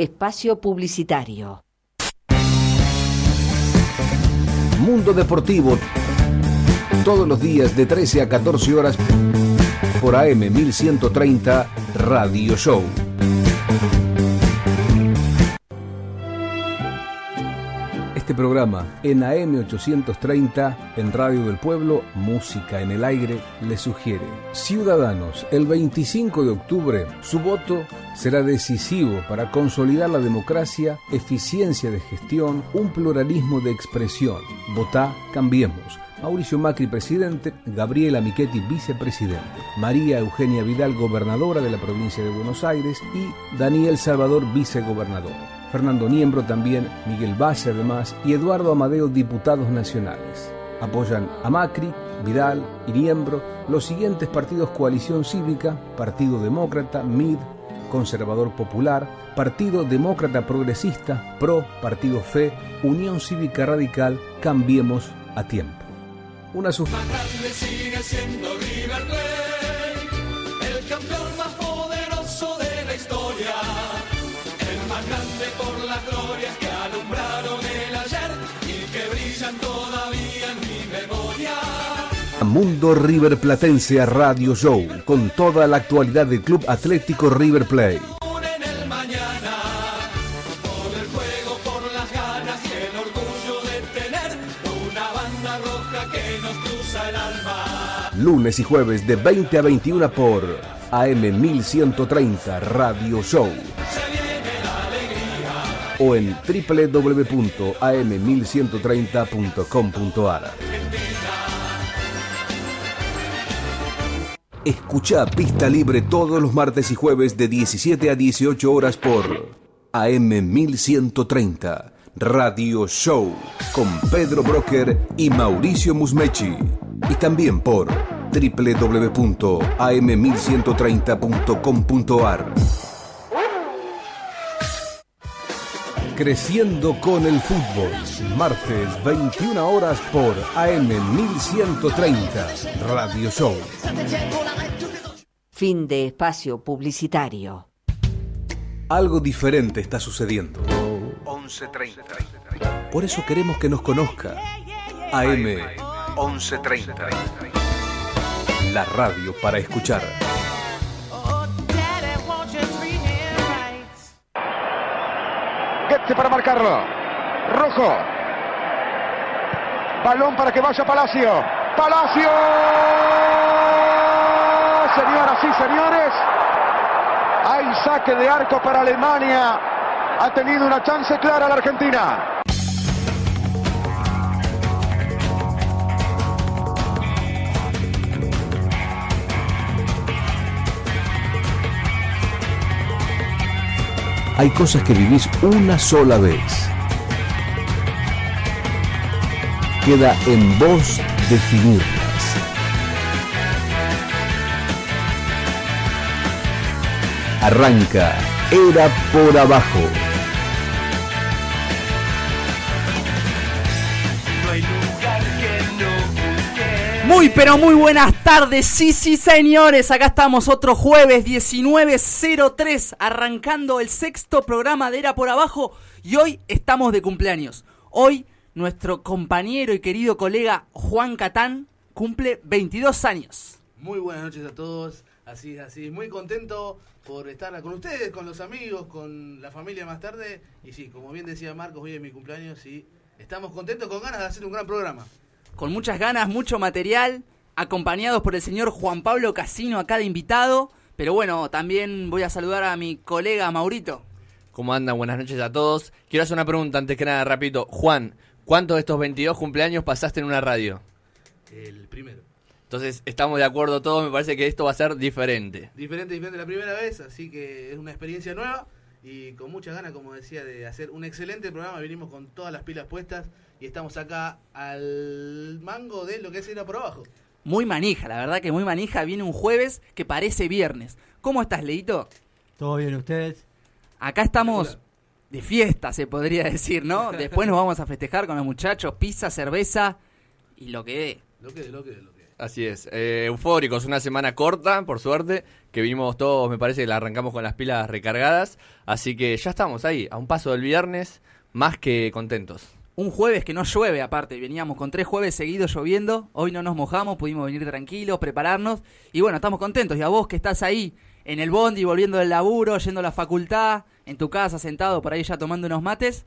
Espacio Publicitario. Mundo Deportivo. Todos los días de 13 a 14 horas por AM 1130 Radio Show. Este programa en AM 830 en Radio del Pueblo, Música en el Aire, le sugiere. Ciudadanos, el 25 de octubre, su voto será decisivo para consolidar la democracia, eficiencia de gestión, un pluralismo de expresión. Votá, cambiemos. Mauricio Macri, presidente, Gabriela Michetti, vicepresidente, María Eugenia Vidal, gobernadora de la provincia de Buenos Aires y Daniel Salvador, vicegobernador. Fernando Niembro también, Miguel Valle además y Eduardo Amadeo, diputados nacionales. Apoyan a Macri, Vidal y Niembro los siguientes partidos Coalición Cívica, Partido Demócrata, MID, Conservador Popular, Partido Demócrata Progresista, PRO, Partido FE, Unión Cívica Radical, Cambiemos a Tiempo. Una sus... Mundo River Platense Radio Show, con toda la actualidad del Club Atlético River Plate. En el mañana, por el juego, por las ganas y el orgullo de tener una banda roja que nos cruza el alma. Lunes y jueves de 20 a 21 por AM 1130 Radio Show. O en www.am1130.com.ar. Escucha Pista Libre todos los martes y jueves de 17 a 18 horas por AM1130 Radio Show con Pedro Broker y Mauricio Musmechi. Y también por www.am1130.com.ar. Creciendo con el fútbol. Martes 21 horas por AM 1130 Radio Show. Fin de espacio publicitario. Algo diferente está sucediendo. 1130. Por eso queremos que nos conozca. AM 1130. La radio para escuchar. Para marcarlo. Rojo. Balón para que vaya Palacio. Palacio. Señoras y señores. Hay saque de arco para Alemania. Ha tenido una chance clara la Argentina. Hay cosas que vivís una sola vez. Queda en vos definirlas. Arranca Era por abajo. Muy pero muy buenas tardes, sí sí señores, acá estamos otro jueves 19.03 arrancando el sexto programa de Era por Abajo y hoy estamos de cumpleaños. Hoy nuestro compañero y querido colega Juan Catán cumple 22 años. Muy buenas noches a todos, así es, así es. Muy contento por estar con ustedes, con los amigos, con la familia más tarde. Y sí, como bien decía Marcos, hoy es mi cumpleaños y estamos contentos con ganas de hacer un gran programa. Con muchas ganas, mucho material, acompañados por el señor Juan Pablo Casino acá de invitado. Pero bueno, también voy a saludar a mi colega Maurito. ¿Cómo andan? Buenas noches a todos. Quiero hacer una pregunta antes que nada, rapidito. Juan, ¿cuántos de estos 22 cumpleaños pasaste en una radio? El primero. Entonces, estamos de acuerdo todos, me parece que esto va a ser diferente. Diferente, diferente la primera vez, así que es una experiencia nueva. y con muchas ganas, como decía, de hacer un excelente programa. Venimos con todas las pilas puestas y estamos acá al mango de lo que es ir a por abajo. Muy manija, la verdad que muy manija. Viene un jueves que parece viernes. ¿Cómo estás, Leito? ¿Todo bien ustedes? Acá estamos de fiesta, se podría decir, ¿no? Después nos vamos a festejar con los muchachos, pizza, cerveza y lo que dé. Lo que, lo que, lo que. Así es, eh, eufóricos, una semana corta, por suerte, que vimos todos, me parece que la arrancamos con las pilas recargadas, así que ya estamos ahí, a un paso del viernes, más que contentos. Un jueves que no llueve aparte, veníamos con tres jueves seguidos lloviendo, hoy no nos mojamos, pudimos venir tranquilos, prepararnos y bueno, estamos contentos. Y a vos que estás ahí en el bondi, volviendo del laburo, yendo a la facultad, en tu casa sentado por ahí ya tomando unos mates,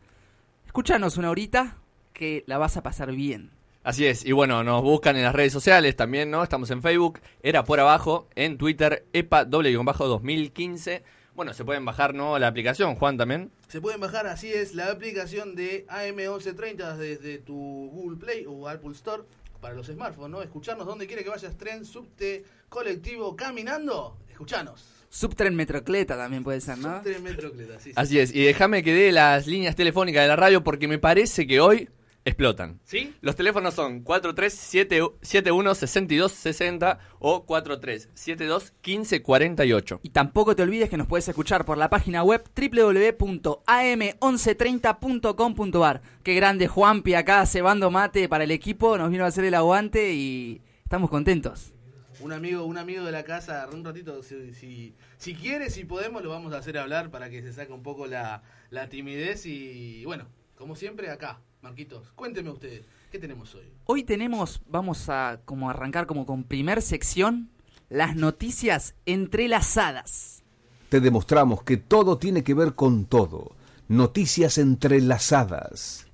escúchanos una horita que la vas a pasar bien. Así es, y bueno, nos buscan en las redes sociales también, ¿no? Estamos en Facebook, era por abajo, en Twitter, EPA bajo 2015. Bueno, se pueden bajar, ¿no? La aplicación, Juan también. Se pueden bajar, así es, la aplicación de AM1130 desde tu Google Play o Apple Store para los smartphones, ¿no? Escucharnos donde quiera que vayas, tren, subte, colectivo, caminando, escuchanos. Subtren Metrocleta también puede ser, ¿no? Subtren Metrocleta, sí, sí. Así es, y déjame que dé las líneas telefónicas de la radio porque me parece que hoy explotan. ¿Sí? Los teléfonos son 4371-6260 o 4372-1548. Y tampoco te olvides que nos puedes escuchar por la página web www.am1130.com.ar. Qué grande Juanpi acá cebando mate para el equipo, nos vino a hacer el aguante y estamos contentos. Un amigo, un amigo de la casa, un ratito, si, si, si quiere, si podemos, lo vamos a hacer hablar para que se saque un poco la, la timidez y bueno, como siempre acá, Marquitos, cuénteme usted, ¿qué tenemos hoy? Hoy tenemos, vamos a como arrancar como con primer sección, las noticias entrelazadas. Te demostramos que todo tiene que ver con todo. Noticias entrelazadas.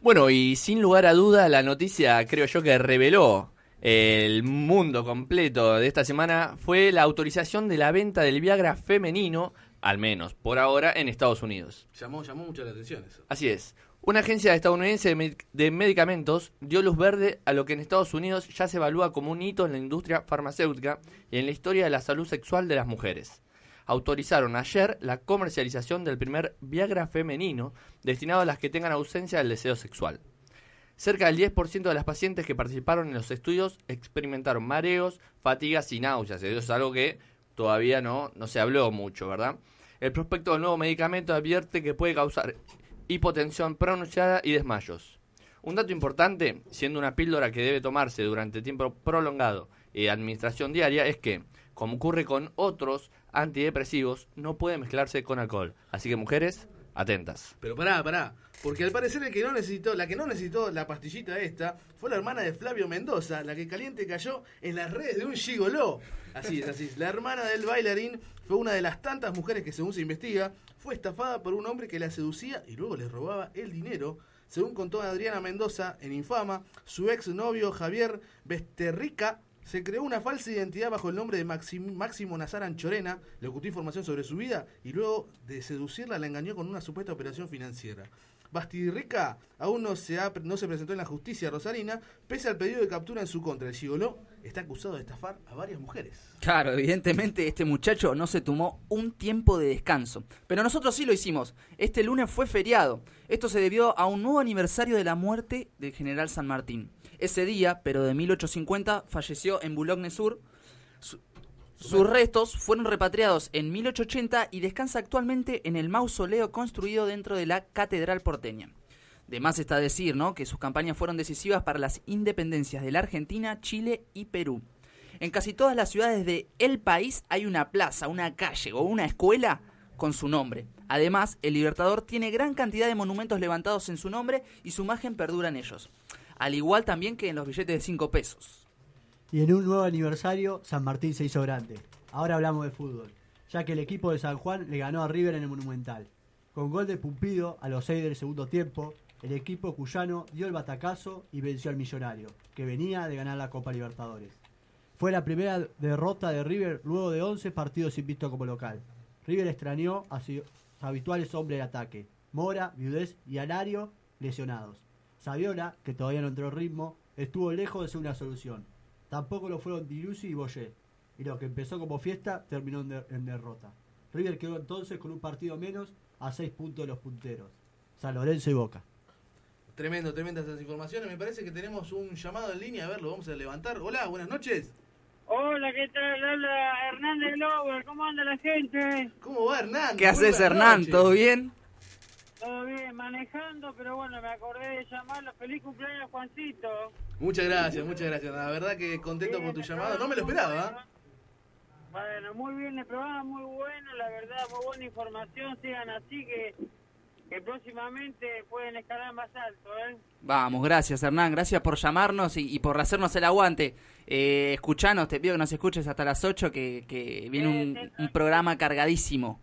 Bueno, y sin lugar a duda, la noticia creo yo que reveló el mundo completo de esta semana fue la autorización de la venta del Viagra femenino, al menos por ahora, en Estados Unidos. Llamó, llamó mucho la atención eso. Así es. Una agencia estadounidense de, med- de medicamentos dio luz verde a lo que en Estados Unidos ya se evalúa como un hito en la industria farmacéutica y en la historia de la salud sexual de las mujeres. Autorizaron ayer la comercialización del primer Viagra femenino destinado a las que tengan ausencia del deseo sexual. Cerca del 10% de las pacientes que participaron en los estudios experimentaron mareos, fatigas y náuseas. Eso es algo que todavía no, no se habló mucho, ¿verdad? El prospecto del nuevo medicamento advierte que puede causar hipotensión pronunciada y desmayos. Un dato importante, siendo una píldora que debe tomarse durante tiempo prolongado y administración diaria, es que, como ocurre con otros antidepresivos, no puede mezclarse con alcohol. Así que mujeres, atentas. Pero pará, pará. Porque al parecer el que no necesitó, la que no necesitó la pastillita esta fue la hermana de Flavio Mendoza, la que caliente cayó en las redes de un gigoló. Así es, así es. La hermana del bailarín fue una de las tantas mujeres que según se investiga, fue estafada por un hombre que la seducía y luego le robaba el dinero. Según contó Adriana Mendoza en Infama, su ex novio Javier Besterrica se creó una falsa identidad bajo el nombre de Maxim- Máximo Nazar Anchorena, le ocultó información sobre su vida y luego de seducirla la engañó con una supuesta operación financiera. Bastirrica aún no se, ha- no se presentó en la justicia rosarina, pese al pedido de captura en su contra. El gigoló está acusado de estafar a varias mujeres. Claro, evidentemente este muchacho no se tomó un tiempo de descanso. Pero nosotros sí lo hicimos. Este lunes fue feriado. Esto se debió a un nuevo aniversario de la muerte del general San Martín. Ese día, pero de 1850, falleció en Boulogne-Sur. Su- sus restos fueron repatriados en 1880 y descansa actualmente en el mausoleo construido dentro de la Catedral porteña. De más está decir, ¿no? Que sus campañas fueron decisivas para las independencias de la Argentina, Chile y Perú. En casi todas las ciudades de el país hay una plaza, una calle o una escuela con su nombre. Además, el Libertador tiene gran cantidad de monumentos levantados en su nombre y su imagen perdura en ellos. Al igual también que en los billetes de 5 pesos. Y en un nuevo aniversario, San Martín se hizo grande. Ahora hablamos de fútbol, ya que el equipo de San Juan le ganó a River en el Monumental. Con gol de Pumpido a los 6 del segundo tiempo, el equipo cuyano dio el batacazo y venció al Millonario, que venía de ganar la Copa Libertadores. Fue la primera derrota de River luego de 11 partidos invicto como local. River extrañó a sus habituales hombres de ataque, Mora, Viudez y Alario, lesionados. Saviola, que todavía no entró en ritmo, estuvo lejos de ser una solución. Tampoco lo fueron Dilusi y Boyé, y lo que empezó como fiesta terminó en, der- en derrota. River quedó entonces con un partido menos a 6 puntos de los punteros. San Lorenzo y Boca. Tremendo, tremendas esas informaciones. Me parece que tenemos un llamado en línea. A ver, lo vamos a levantar. Hola, buenas noches. Hola, ¿qué tal? Habla Hernández Glover. ¿Cómo anda la gente? ¿Cómo va, Hernán? ¿Qué haces, Hernán? ¿Todo bien? Todo bien, manejando, pero bueno, me acordé de llamarlo. Feliz cumpleaños, Juancito. Muchas gracias, muchas gracias. La verdad que contento por tu llamado. No me lo esperaba. Bueno, muy bien el programa, muy bueno, la verdad, muy buena información. Sigan así que, que próximamente pueden escalar más alto, ¿eh? Vamos, gracias Hernán, gracias por llamarnos y, y por hacernos el aguante. Eh, escuchanos, te pido que nos escuches hasta las 8, que, que viene un, un programa cargadísimo.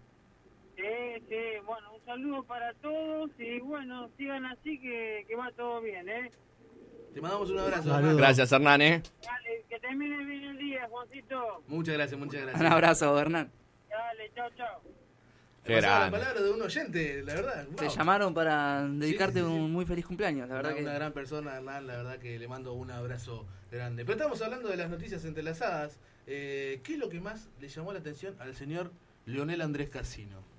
Sí, sí, bueno, saludo para todos y bueno, sigan así que, que va todo bien, ¿eh? Te mandamos un abrazo. Saludos. Gracias, Hernán, ¿eh? Dale, que termine bien el día, Juancito. Muchas gracias, muchas gracias. Un abrazo, Hernán. Dale, chao, chao. Qué la palabra de un oyente, la verdad. Te llamaron para dedicarte sí, sí. un muy feliz cumpleaños, la verdad una, que... una gran persona, Hernán, la verdad que le mando un abrazo grande. Pero estamos hablando de las noticias entrelazadas. Eh, ¿Qué es lo que más le llamó la atención al señor Leonel Andrés Casino?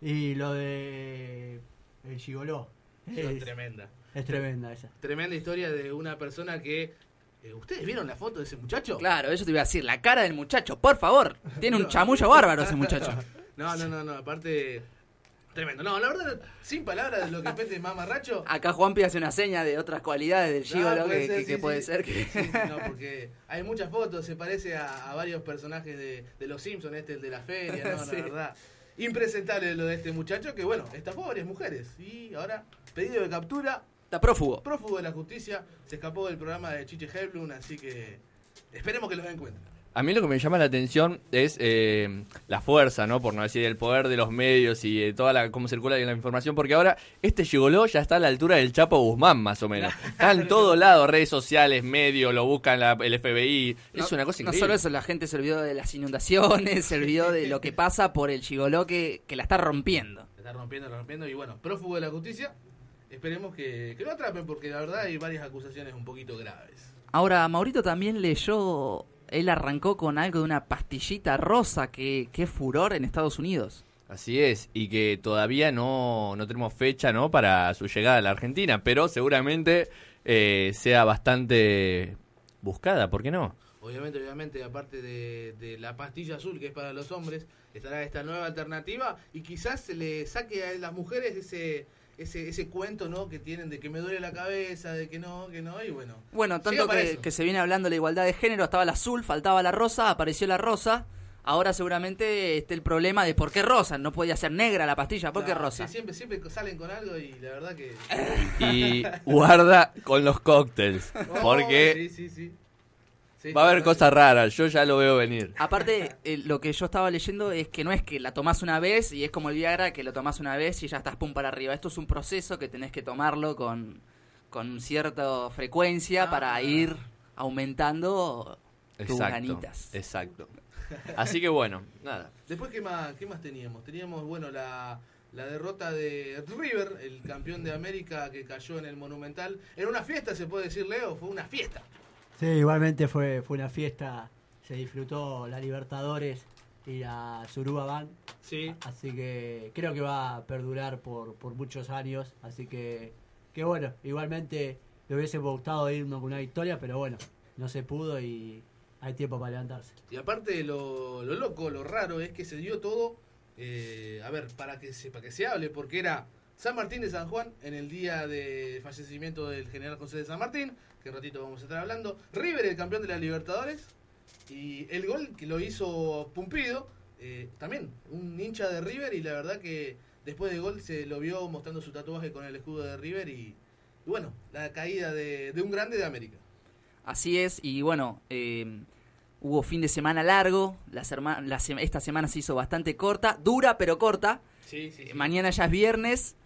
Y lo de el Gigoló. Es Es, tremenda. es tremenda esa. Tremenda historia de una persona que... eh, ¿Ustedes vieron la foto de ese muchacho? Claro, eso te iba a decir, la cara del muchacho, por favor. Tiene un chamullo bárbaro ese muchacho. No, no, no, no, aparte... Tremendo. No, la verdad, sin palabras de lo que pete mamarracho. Acá Juanpi hace una seña de otras cualidades del No, gigolo puede que, ser, que- sí, que sí. puede ser que... No, porque hay muchas fotos, se parece a, a varios personajes de, de los Simpsons, este, el de la feria, no, Sí. la verdad. Impresentable lo de este muchacho que, bueno, estafó a varias mujeres. Y ahora, pedido de captura, Está prófugo. prófugo de la justicia, se escapó del programa de Chiche Helblum, así que esperemos que lo encuentren. A mí lo que me llama la atención es eh, la fuerza, ¿no? Por no decir el poder de los medios y de toda la cómo circula la información, porque ahora este gigoló ya está a la altura del Chapo Guzmán, más o menos. Está en todo lado, redes sociales, medios, lo buscan la- el FBI. Es No- una cosa No increíble. solo eso, la gente se olvidó de las inundaciones, se olvidó de lo que pasa por el gigoló que, que la está rompiendo. Se está rompiendo, rompiendo, y bueno, prófugo de la justicia, esperemos que, que lo atrapen, porque la verdad hay varias acusaciones un poquito graves. Ahora, Maurito también leyó, él arrancó con algo de una pastillita rosa, que, que furor en Estados Unidos. Así es, y que todavía no, no tenemos fecha, ¿no? Para su llegada a la Argentina, pero seguramente eh, sea bastante buscada, ¿por qué no? Obviamente, obviamente, aparte de, de la pastilla azul que es para los hombres, estará esta nueva alternativa y quizás se le saque a las mujeres ese ese ese cuento, ¿no? Que tienen de que me duele la cabeza, de que no, que no, y bueno. Bueno, tanto que, que se viene hablando de la igualdad de género, estaba la azul, faltaba la rosa, apareció la rosa. Ahora seguramente esté el problema de por qué rosa, no podía ser negra la pastilla, ¿por qué No, rosa? sí, siempre, siempre salen con algo y la verdad que... Y guarda con los cócteles, porque Oh, sí, sí, sí. Sí, va a haber cosas raras, yo ya lo veo venir. Aparte, eh, lo que yo estaba leyendo es que no es que la tomás una vez y es como el Viagra, que lo tomás una vez y ya estás pum para arriba. Esto es un proceso que tenés que tomarlo con, con cierta frecuencia Ah. para ir aumentando tus Exacto, ganitas. exacto. Así que bueno, nada. Después, ¿qué más, qué más teníamos? Teníamos, bueno, la, la derrota de River, el campeón de América que cayó en el Monumental. Era una fiesta, se puede decir, Leo, fue una fiesta. Sí, igualmente fue, fue una fiesta. Se disfrutó la Libertadores y la Suruba Bank. Sí. Así que creo que va a perdurar por, por muchos años. Así que, que bueno, igualmente le hubiese gustado irnos con una victoria, pero bueno, no se pudo y hay tiempo para levantarse. Y aparte, lo, lo loco, lo raro es que se dio todo, eh, a ver, para que, se, para que se hable, porque era San Martín de San Juan en el día de fallecimiento del general José de San Martín, que ratito vamos a estar hablando. River, el campeón de la Libertadores, y el gol que lo hizo Pumpido, eh, también un hincha de River, y la verdad que después del gol se lo vio mostrando su tatuaje con el escudo de River, y, y bueno, la caída de, de un grande de América. Así es, y bueno, eh, hubo fin de semana largo, la serma- la se- esta semana se hizo bastante corta, dura pero corta. Sí, sí, sí. Mañana ya es viernes,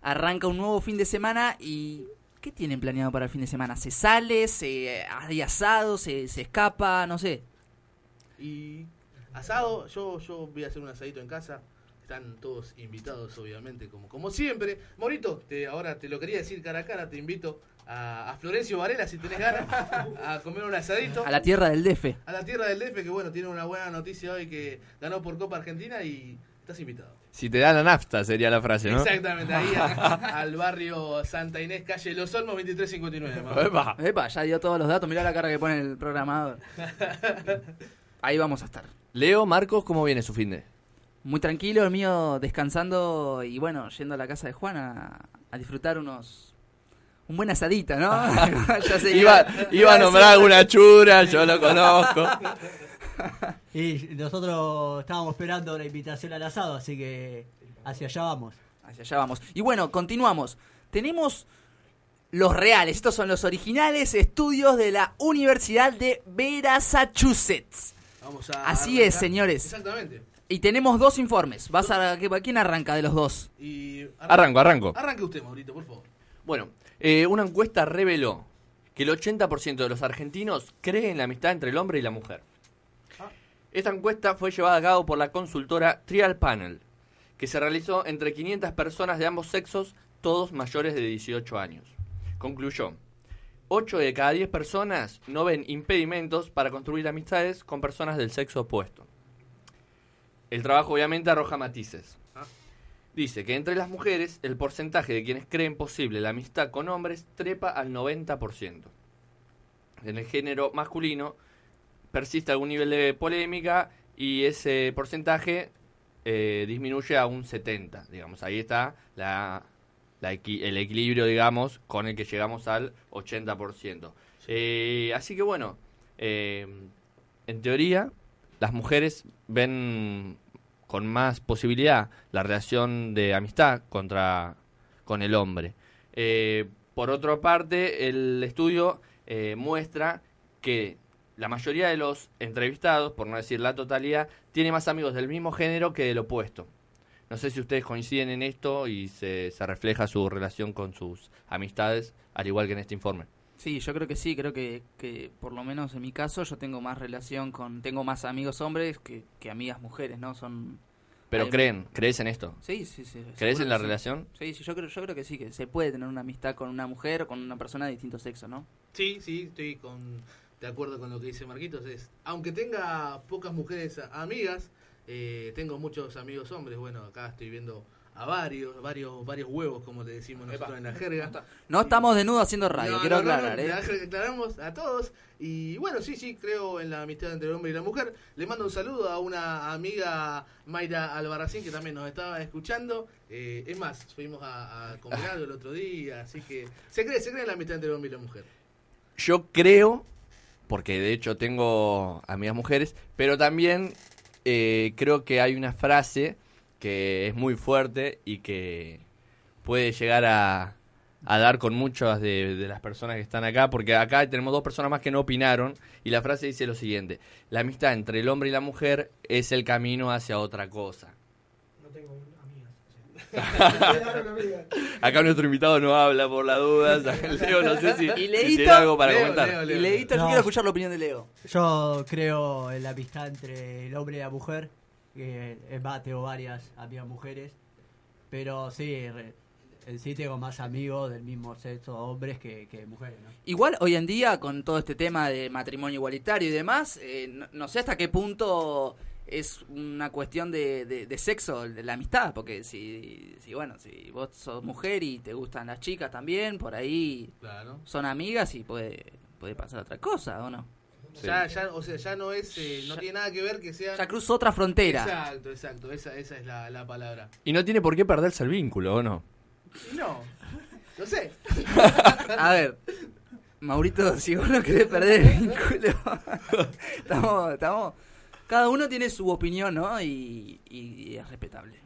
arranca un nuevo fin de semana y ¿qué tienen planeado para el fin de semana? ¿Se sale? ¿Se hay asado? ¿Se, se escapa? No sé. Y asado, yo, yo voy a hacer un asadito en casa. Están todos invitados, obviamente, como, como siempre. Morito, te, ahora te lo quería decir cara a cara, te invito a, a Florencio Varela, si tenés ganas, a comer un asadito. A la tierra del DF. A la tierra del DF, que bueno, tiene una buena noticia hoy que ganó por Copa Argentina y estás invitado. Si te dan la nafta sería la frase, ¿no? Exactamente, ahí a- al barrio Santa Inés, calle Los Olmos 2359. Mau. Epa. Epa, ya dio todos los datos. Mirá la cara que pone el programador. Ahí vamos a estar. Leo, Marcos, ¿cómo viene su fin de? Muy tranquilo, el mío descansando y bueno, yendo a la casa de Juan a, a disfrutar unos. Un buen asadito, ¿no? Ya sé que- Iba, iba a nombrar alguna chura, yo lo conozco. Y nosotros estábamos esperando la invitación al asado, así que hacia allá vamos. Hacia allá vamos. Y bueno, continuamos. Tenemos los reales, estos son los originales estudios de la Universidad de Massachusetts. Vamos a Así arrancar. es, señores. Exactamente. Y tenemos dos informes. Vas a ¿quién arranca de los dos? Y Arranco, arranco. Arranque usted, Maurito, por favor. Bueno, eh, una encuesta reveló que el 80% de los argentinos cree en la amistad entre el hombre y la mujer. Esta encuesta fue llevada a cabo por la consultora Trial Panel, que se realizó entre 500 personas de ambos sexos, todos mayores de 18 años. Concluyó, 8 de cada 10 personas no ven impedimentos para construir amistades con personas del sexo opuesto. El trabajo obviamente arroja matices. Dice que entre las mujeres el porcentaje de quienes creen posible la amistad con hombres trepa al 90%. En el género masculino persiste algún nivel de polémica y ese porcentaje eh, disminuye a un 70%. Digamos, ahí está la, la equi- el equilibrio, digamos, con el que llegamos al 80%. Eh, así que bueno, eh, en teoría, las mujeres ven con más posibilidad la relación de amistad contra con el hombre. Por otra parte, el estudio muestra que la mayoría de los entrevistados, por no decir la totalidad, tiene más amigos del mismo género que del opuesto. No sé si ustedes coinciden en esto y se, se refleja su relación con sus amistades, al igual que en este informe. Sí, yo creo que sí, creo que, que por lo menos en mi caso yo tengo más relación con, tengo más amigos hombres que, que amigas mujeres, ¿no? Son... Pero hay- creen, ¿crees en esto? Sí, sí, sí. ¿Crees en la que sí. relación? Sí, sí, yo creo, yo creo que sí, que se puede tener una amistad con una mujer o con una persona de distinto sexo, ¿no? Sí, sí, estoy con, de acuerdo con lo que dice Marquitos. Es, aunque tenga pocas mujeres amigas, eh, tengo muchos amigos hombres. Bueno, acá estoy viendo a varios, varios, varios huevos, como le decimos nosotros en la jerga. No estamos desnudos haciendo radio, No, quiero no, no, aclarar, no, ¿eh? la- aclaramos a todos. Y bueno, sí, sí, creo en la amistad entre el hombre y la mujer. Le mando un saludo a una amiga, Mayra Albarracín, que también nos estaba escuchando. Eh, es más, fuimos a, a comer algo el otro día, así que se cree, se cree en la amistad entre el hombre y la mujer. Yo creo, porque de hecho tengo amigas mujeres, pero también eh, creo que hay una frase que es muy fuerte y que puede llegar a, dar con muchas de, de las personas que están acá, porque acá tenemos dos personas más que no opinaron, y la frase dice lo siguiente, la amistad entre el hombre y la mujer es el camino hacia otra cosa. Acá nuestro invitado no habla por las dudas, Leo no sé si, Y si tiene algo para Leo, comentar. Leo, Leo. Y Leito, yo No. quiero escuchar la opinión de Leo. Yo creo en la amistad entre el hombre y la mujer. Que tengo varias amigas mujeres. Pero sí, re- en sí tengo más amigos del mismo sexo, hombres, que, que mujeres, ¿no? Igual hoy en día con todo este tema de matrimonio igualitario y demás, eh, no, no sé hasta qué punto es una cuestión de, de- de sexo, de la amistad, porque si, si, bueno, si vos sos mujer y te gustan las chicas también, por ahí Claro. son amigas y puede, puede pasar otra cosa, ¿o no? Ya, ya, o sea, ya no es, eh, no tiene nada que ver que sea... Ya cruzó otra frontera. Exacto, exacto, esa, esa es la, la palabra. Y no tiene por qué perderse el vínculo, ¿o no? No, no sé. A ver, Maurito, si vos no querés perder el vínculo, estamos, estamos, cada uno tiene su opinión, ¿no? Y, y es respetable.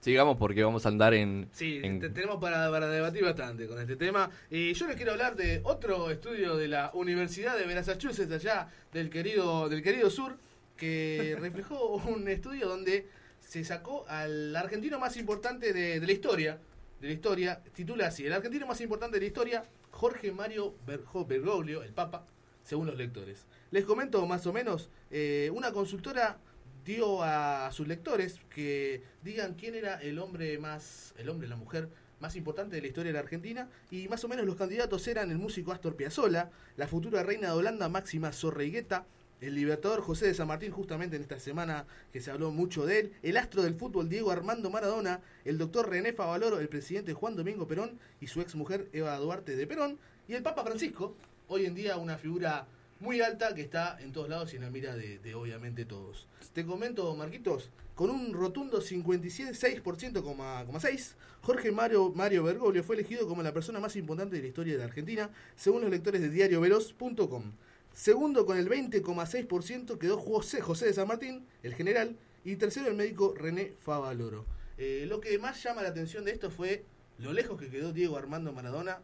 Sigamos porque vamos a andar en... Sí, en- te- tenemos para, para debatir bastante con este tema. Y yo les quiero hablar de otro estudio de la Universidad de Massachusetts, allá del querido, del querido sur, que reflejó un estudio donde se sacó al argentino más importante de, de la historia. De la historia, titula así, el argentino más importante de la historia, Jorge Mario Berjo- Bergoglio, el Papa, según los lectores. Les comento más o menos, eh, una consultora dio a sus lectores que digan quién era el hombre más, el hombre, la mujer más importante de la historia de la Argentina y más o menos los candidatos eran el músico Astor Piazzolla, la futura reina de Holanda Máxima Zorreigueta, el libertador José de San Martín, justamente en esta semana que se habló mucho de él, el astro del fútbol Diego Armando Maradona, el doctor René Favaloro, el presidente Juan Domingo Perón y su ex mujer Eva Duarte de Perón, y el Papa Francisco, hoy en día una figura muy alta que está en todos lados y en la mira de, obviamente todos. Te comento, Marquitos, con un rotundo 56,6%, Jorge Mario, Mario Bergoglio fue elegido como la persona más importante de la historia de la Argentina, según los lectores de diarioveloz.com. Segundo, con el 20,6% quedó José, José de San Martín, el general, y tercero el médico René Favaloro. Eh, lo que más llama la atención de esto fue lo lejos que quedó Diego Armando Maradona.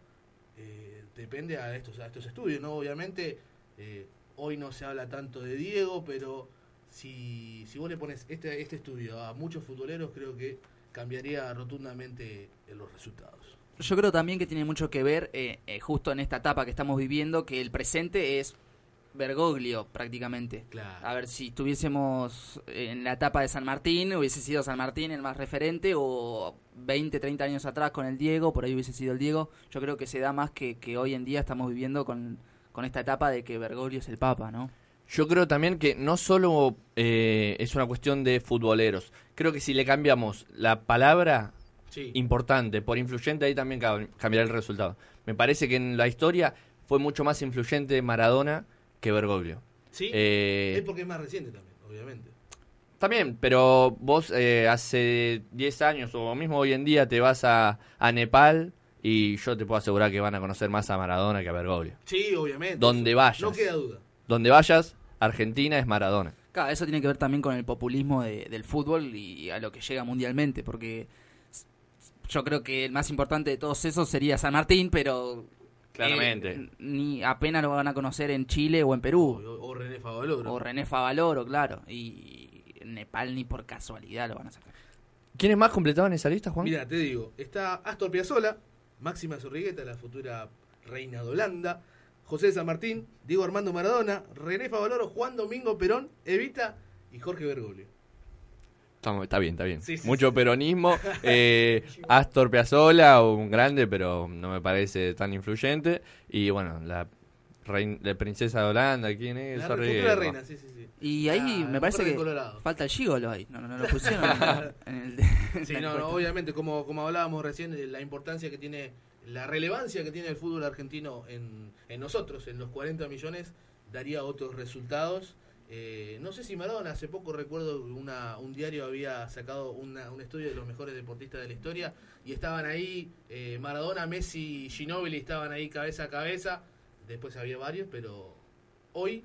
eh, depende a estos, a estos estudios, ¿no? Obviamente, eh, hoy no se habla tanto de Diego, pero si, si vos le pones este, este estudio a muchos futboleros, creo que cambiaría rotundamente eh, los resultados. Yo creo también que tiene mucho que ver, eh, eh, justo en esta etapa que estamos viviendo, que el presente es Bergoglio prácticamente. Claro. A ver, si estuviésemos en la etapa de San Martín, hubiese sido San Martín el más referente, o 20, 30 años atrás con el Diego, por ahí hubiese sido el Diego. Yo creo que se da más que, que hoy en día estamos viviendo con, con esta etapa de que Bergoglio es el Papa, ¿no? Yo creo también que no solo eh, es una cuestión de futboleros. Creo que si le cambiamos la palabra Sí. importante por influyente, ahí también cam- cambiará el resultado. Me parece que en la historia fue mucho más influyente Maradona que Bergoglio. Sí, Eh, es porque es más reciente también, obviamente. También, pero vos eh, hace 10 años o mismo hoy en día te vas a, a Nepal y yo te puedo asegurar que van a conocer más a Maradona que a Bergoglio. Sí, obviamente. Donde eso, vayas. No queda duda. Donde vayas, Argentina es Maradona. Claro, eso tiene que ver también con el populismo de- del fútbol y a lo que llega mundialmente, porque yo creo que el más importante de todos esos sería San Martín, pero Claramente. eh, ni apenas lo van a conocer en Chile o en Perú, O, o René Favaloro. o René Favaloro, claro, y en Nepal ni por casualidad lo van a sacar. ¿Quiénes más completaban esa lista, Juan? Mira, te digo, está Astor Piazzolla, Máxima Zorrigueta, la futura reina de Holanda, José de San Martín, Diego Armando Maradona, René Favaloro, Juan Domingo Perón, Evita y Jorge Bergoglio. Está bien, está bien. Sí, sí, Mucho sí. peronismo. Eh, Astor Piazzolla, un grande, pero no me parece tan influyente. Y bueno, la, rein- la princesa de Holanda, ¿quién es? La Sorry, no. reina, sí, sí, sí. Y ahí Ah, me parece que Colorado. falta el gigolo ahí, no, no, no lo pusieron en el... en Sí, no, no, obviamente, como, como hablábamos recién, la importancia que tiene, la relevancia que tiene el fútbol argentino en, en nosotros, en los 40 millones, daría otros resultados. Eh, no sé si Maradona, hace poco recuerdo una, un diario había sacado una- un estudio de los mejores deportistas de la historia y estaban ahí eh, Maradona, Messi y Ginóbili estaban ahí cabeza a cabeza. Después había varios, pero hoy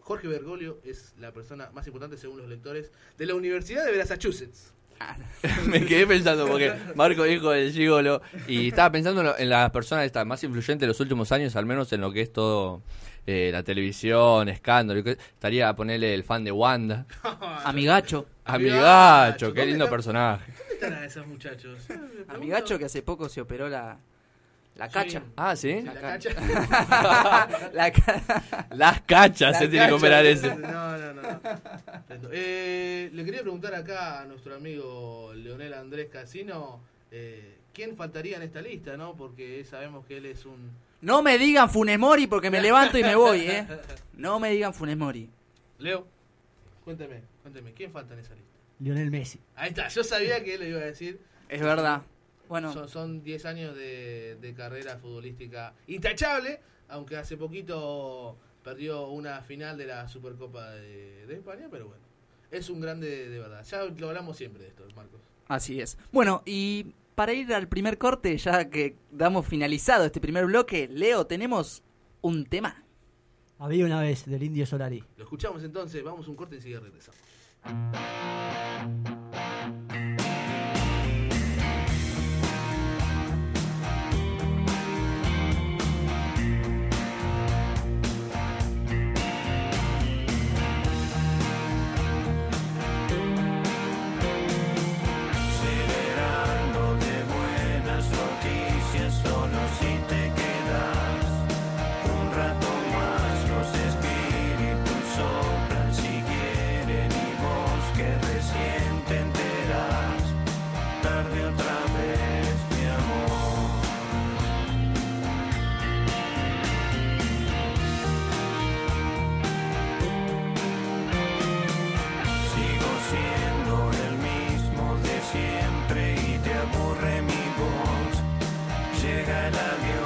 Jorge Bergoglio es la persona más importante según los lectores de la Universidad de Massachusetts. me quedé pensando porque Marco dijo del gigolo y estaba pensando en, las personas más influyentes de los últimos años, al menos en lo que es todo eh, la televisión, escándalo. Estaría a ponerle el fan de Wanda. Amigacho. Amigacho, qué ¿Dónde lindo está? personaje. ¿Dónde estarán esos muchachos? Amigacho que hace poco se operó la, la Sí. cacha. Ah, ¿sí? La La cacha. La ca- Las cachas La se tiene que operar ese. No, no, no. no. Eh, le quería preguntar acá a nuestro amigo Leonel Andrés Casino, eh, ¿quién faltaría en esta lista, no? Porque sabemos que él es un... No me digan Funes Mori porque me levanto y me voy, ¿eh? No me digan Funes Mori. Leo, cuénteme, cuénteme, ¿quién falta en esa lista? Lionel Messi. Ahí está, yo sabía que él lo iba a decir. Es verdad. Bueno, Son- Son 10 años de, de carrera futbolística intachable, aunque hace poquito perdió una final de la Supercopa de, de España, pero bueno, es un grande de, verdad. Ya lo hablamos siempre de esto, Marcos. así es. Bueno, y para ir al primer corte, ya que damos finalizado este primer bloque, Leo, tenemos un tema. Había una vez del Indio Solari. Lo escuchamos entonces, vamos a un corte y enseguida regresamos. I love you.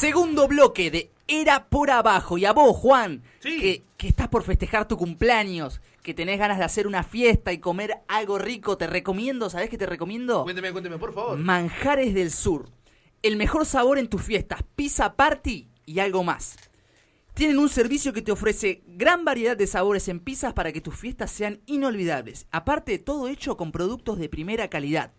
Segundo bloque de Era por Abajo. Y a vos, Juan, que, que estás por festejar tu cumpleaños, que tenés ganas de hacer una fiesta y comer algo rico, te recomiendo, ¿sabés qué te recomiendo? Cuénteme, cuénteme, por favor. Manjares del Sur. El mejor sabor en tus fiestas, pizza party y algo más. Tienen un servicio que te ofrece gran variedad de sabores en pizzas para que tus fiestas sean inolvidables. Aparte, todo hecho con productos de primera calidad.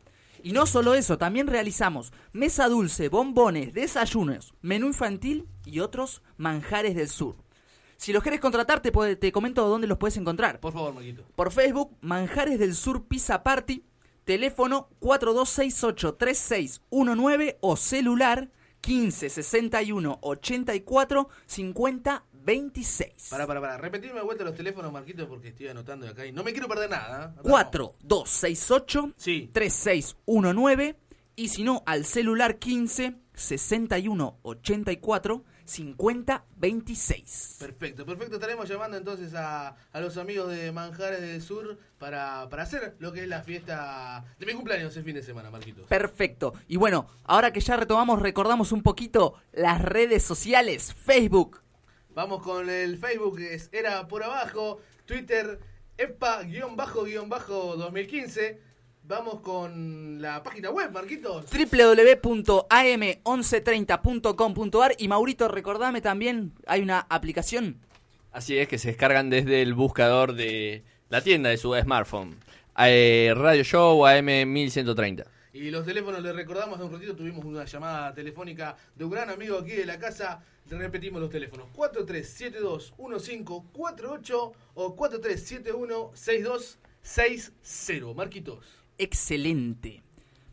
Y no solo eso, también realizamos mesa dulce, bombones, desayunos, menú infantil y otros manjares del sur. Si los quieres contratar, te, puede- te comento dónde los puedes encontrar. Por favor, Marquito. Por Facebook, Manjares del Sur Pizza Party, teléfono 4268-3619 o celular 1561 84 50 26. Para, para, para. Repetime de vuelta los teléfonos, Marquito, porque estoy anotando de acá y no me quiero perder nada. ¿eh? 4268 3619 y si no al celular 15 61 84 50 26. Perfecto, perfecto. Estaremos llamando entonces a, a los amigos de Manjares del Sur para, para hacer lo que es la fiesta de mi cumpleaños el fin de semana, Marquitos. Perfecto. Y bueno, ahora que ya retomamos, recordamos un poquito las redes sociales, Facebook, Vamos con el Facebook, que es Era por Abajo, Twitter, EPA-2015. Vamos con la página web, Marquitos. www.am1130.com.ar y Maurito, recordame también, hay una aplicación. Así es que se descargan desde el buscador de la tienda de su smartphone. Eh, Radio Show AM1130. Y los teléfonos, les recordamos, hace un ratito tuvimos una llamada telefónica de un gran amigo aquí de la casa. Repetimos los teléfonos: 4372-1548 o 4371-6260. Marquitos. Excelente.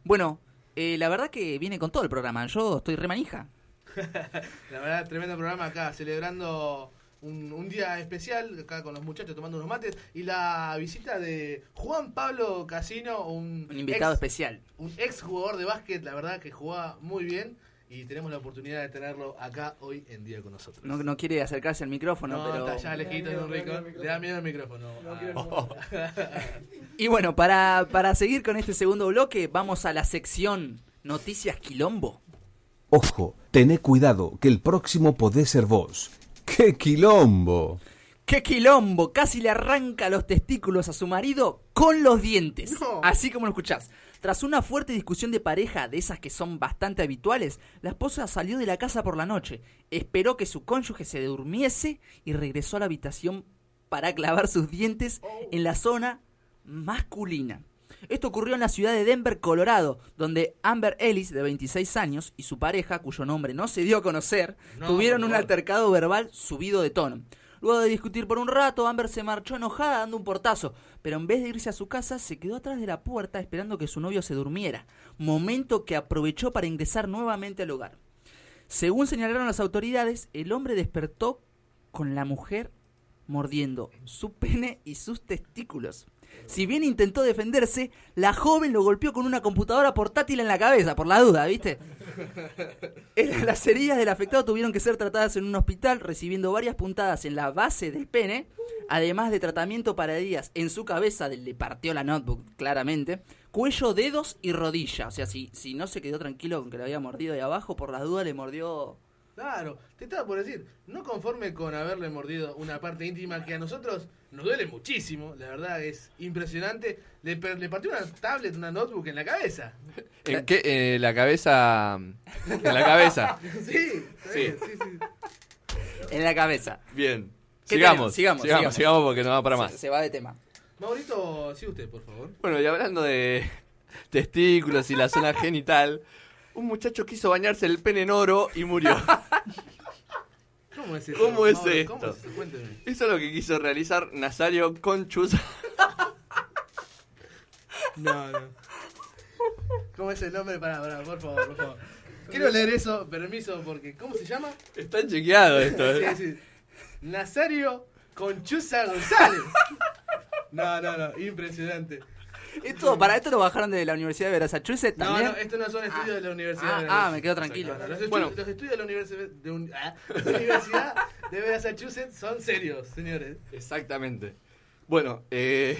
Bueno, eh, la verdad que viene con todo el programa. Yo estoy remanija. La verdad, tremendo programa acá, celebrando un, un día especial, acá con los muchachos tomando unos mates, y la visita de Juan Pablo Casino, un, Un invitado ex- especial. Un ex jugador de básquet, la verdad que jugaba muy bien, y tenemos la oportunidad de tenerlo acá hoy en día con nosotros. No, no quiere acercarse al micrófono, No, pero... está allá lejito un rincón. Le da miedo el micrófono. Ah. Y bueno, para, para seguir con este segundo bloque, vamos a la sección Noticias Quilombo. Ojo, tené cuidado, que el próximo podés ser vos. ¡Qué quilombo! ¡Qué quilombo! Casi le arranca los testículos a su marido con los dientes. Así como lo escuchás. Tras una fuerte discusión de pareja, de esas que son bastante habituales, la esposa salió de la casa por la noche, esperó que su cónyuge se durmiese y regresó a la habitación para clavar sus dientes en la zona masculina. Esto ocurrió en la ciudad de Denver, Colorado, donde Amber Ellis, de 26 años, y su pareja, cuyo nombre no se dio a conocer, No, tuvieron un altercado verbal subido de tono. Luego de discutir por un rato, Amber se marchó enojada dando un portazo, pero en vez de irse a su casa, se quedó atrás de la puerta esperando que su novio se durmiera, momento que aprovechó para ingresar nuevamente al hogar. Según señalaron las autoridades, el hombre despertó con la mujer mordiendo su pene y sus testículos. Si bien intentó defenderse, la joven lo golpeó con una computadora portátil en la cabeza, por la duda, ¿viste? Las heridas del afectado tuvieron que ser tratadas en un hospital, recibiendo varias puntadas en la base del pene, además de tratamiento para heridas en su cabeza, le partió la notebook, claramente, cuello, dedos y rodilla. O sea, si, si no se quedó tranquilo con que le había mordido de abajo, por las dudas le mordió... Claro, te estaba por decir, no conforme con haberle mordido una parte íntima que a nosotros nos duele muchísimo, la verdad es impresionante, le, per- le partió una tablet, una notebook en la cabeza. ¿En qué? Eh, la cabeza. En la cabeza. sí, está Sí. bien, sí, sí. En la cabeza. Bien. ¿Qué Sigamos, tenemos? Sigamos, sigamos, sigamos. sigamos porque no va para Se- más. se va de tema. Maurito, sí usted, por favor. Bueno, y hablando de testículos y la zona genital, un muchacho quiso bañarse el pene en oro y murió. ¿Cómo es eso? ¿Cómo es esto? ¿Cómo es eso? Cuénteme. Eso es lo que quiso realizar Nazario Conchus. No, no. ¿Cómo es el nombre? Pará, pará, por favor, por favor. Quiero leer eso, permiso, porque ¿cómo se llama? Está chequeado esto. ¿eh? Sí, sí. Nazario Conchuza González. No, no, no, impresionante. Esto, para esto lo bajaron de la Universidad de Massachusetts No, también. no, estos no son estudios de la Universidad Ah, de ah, me quedo tranquilo. No, no, Los, estu- Bueno. los estudios de la Universidad de, un- ah, la Universidad de Massachusetts son serios, señores. Exactamente. Bueno, eh,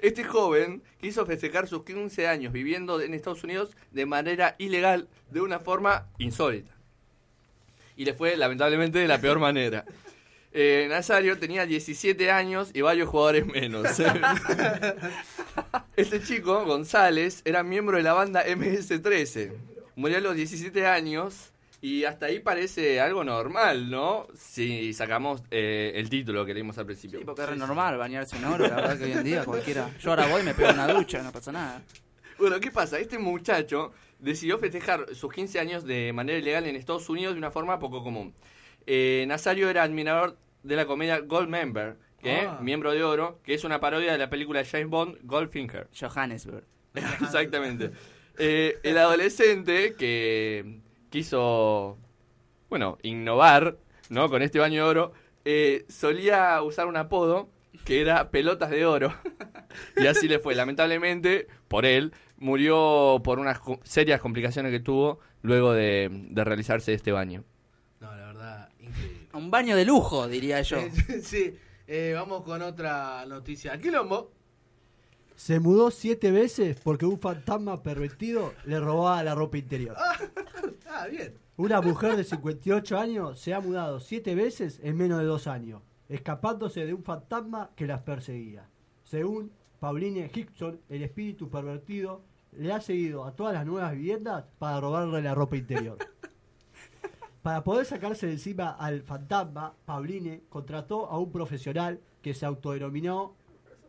este joven quiso festejar sus 15 años viviendo en Estados Unidos de manera ilegal, de una forma insólita. y le fue lamentablemente de la peor manera. Eh, Nazario tenía 17 años y varios jugadores menos. este chico, González, era miembro de la banda MS-13. Murió a los 17 años y hasta ahí parece algo normal, ¿no? Si sacamos eh, el título que leímos al principio. Sí, porque es normal bañarse en oro, la verdad que hoy en día cualquiera. Yo ahora voy y me pego una ducha, no pasa nada. Bueno, ¿qué pasa? Este muchacho decidió festejar sus 15 años de manera ilegal en Estados Unidos de una forma poco común. Eh, Nazario era admirador de la comedia Goldmember, que Ah. miembro de oro, que es una parodia de la película de James Bond Goldfinger. Johannesburg. Exactamente. Eh, el adolescente que quiso, bueno, innovar, ¿no? Con este baño de oro, eh, solía usar un apodo que era pelotas de oro. y así le fue. Lamentablemente, por él, murió por unas serias complicaciones que tuvo luego de, de realizarse este baño. No, la verdad, increíble. Un baño de lujo, diría yo. sí, eh, vamos con otra noticia. Quilombo. Se mudó siete veces porque un fantasma pervertido le robaba la ropa interior. Ah, bien. Una mujer de 58 años se ha mudado siete veces en menos de dos años, escapándose de un fantasma que las perseguía. Según Pauline Hickson, el espíritu pervertido le ha seguido a todas las nuevas viviendas para robarle la ropa interior. Para poder sacarse de encima al fantasma, Pauline contrató a un profesional que se autodenominó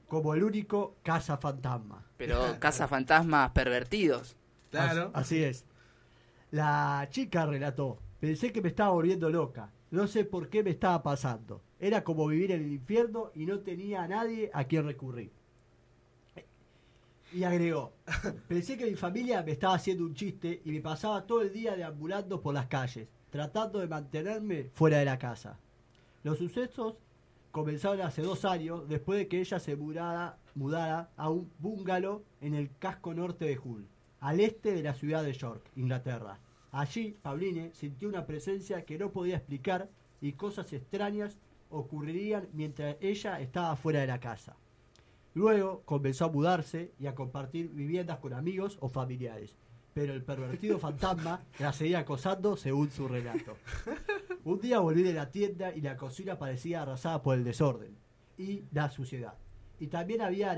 como el único casa fantasma. Pero casa fantasmas pervertidos. As- Así es. La chica relató, pensé que me estaba volviendo loca. No sé por qué me estaba pasando. Era como vivir en el infierno y no tenía a nadie a quien recurrir. Y agregó, pensé que mi familia me estaba haciendo un chiste y me pasaba todo el día deambulando por las calles, tratando de mantenerme fuera de la casa. Los sucesos comenzaron hace dos años después de que ella se mudara, a un bungalow en el casco norte de Hull, al este de la ciudad de York, Inglaterra. Allí, Pauline sintió una presencia que no podía explicar y cosas extrañas ocurrirían mientras ella estaba fuera de la casa. Luego comenzó a mudarse y a compartir viviendas con amigos o familiares, pero el pervertido fantasma la seguía acosando según su relato. Un día volví de la tienda y la cocina parecía arrasada por el desorden y la suciedad. Y también había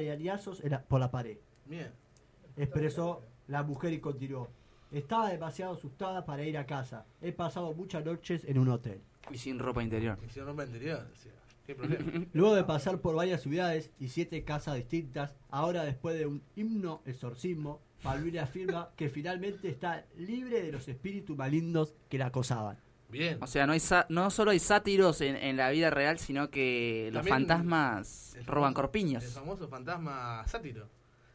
la- por la pared. Bien. Expresó la mujer y continuó. Estaba demasiado asustada para ir a casa. He pasado muchas noches en un hotel. Y sin ropa interior. Y sin ropa interior. ¿Qué problema? Luego de pasar por varias ciudades y siete casas distintas, ahora después de un himno exorcismo, Palmini afirma que finalmente está libre de los espíritus malignos que la acosaban. Bien. O sea, no, hay sa- no solo hay sátiros en, en la vida real, sino que los fantasmas roban corpiños. El famoso fantasma sátiro.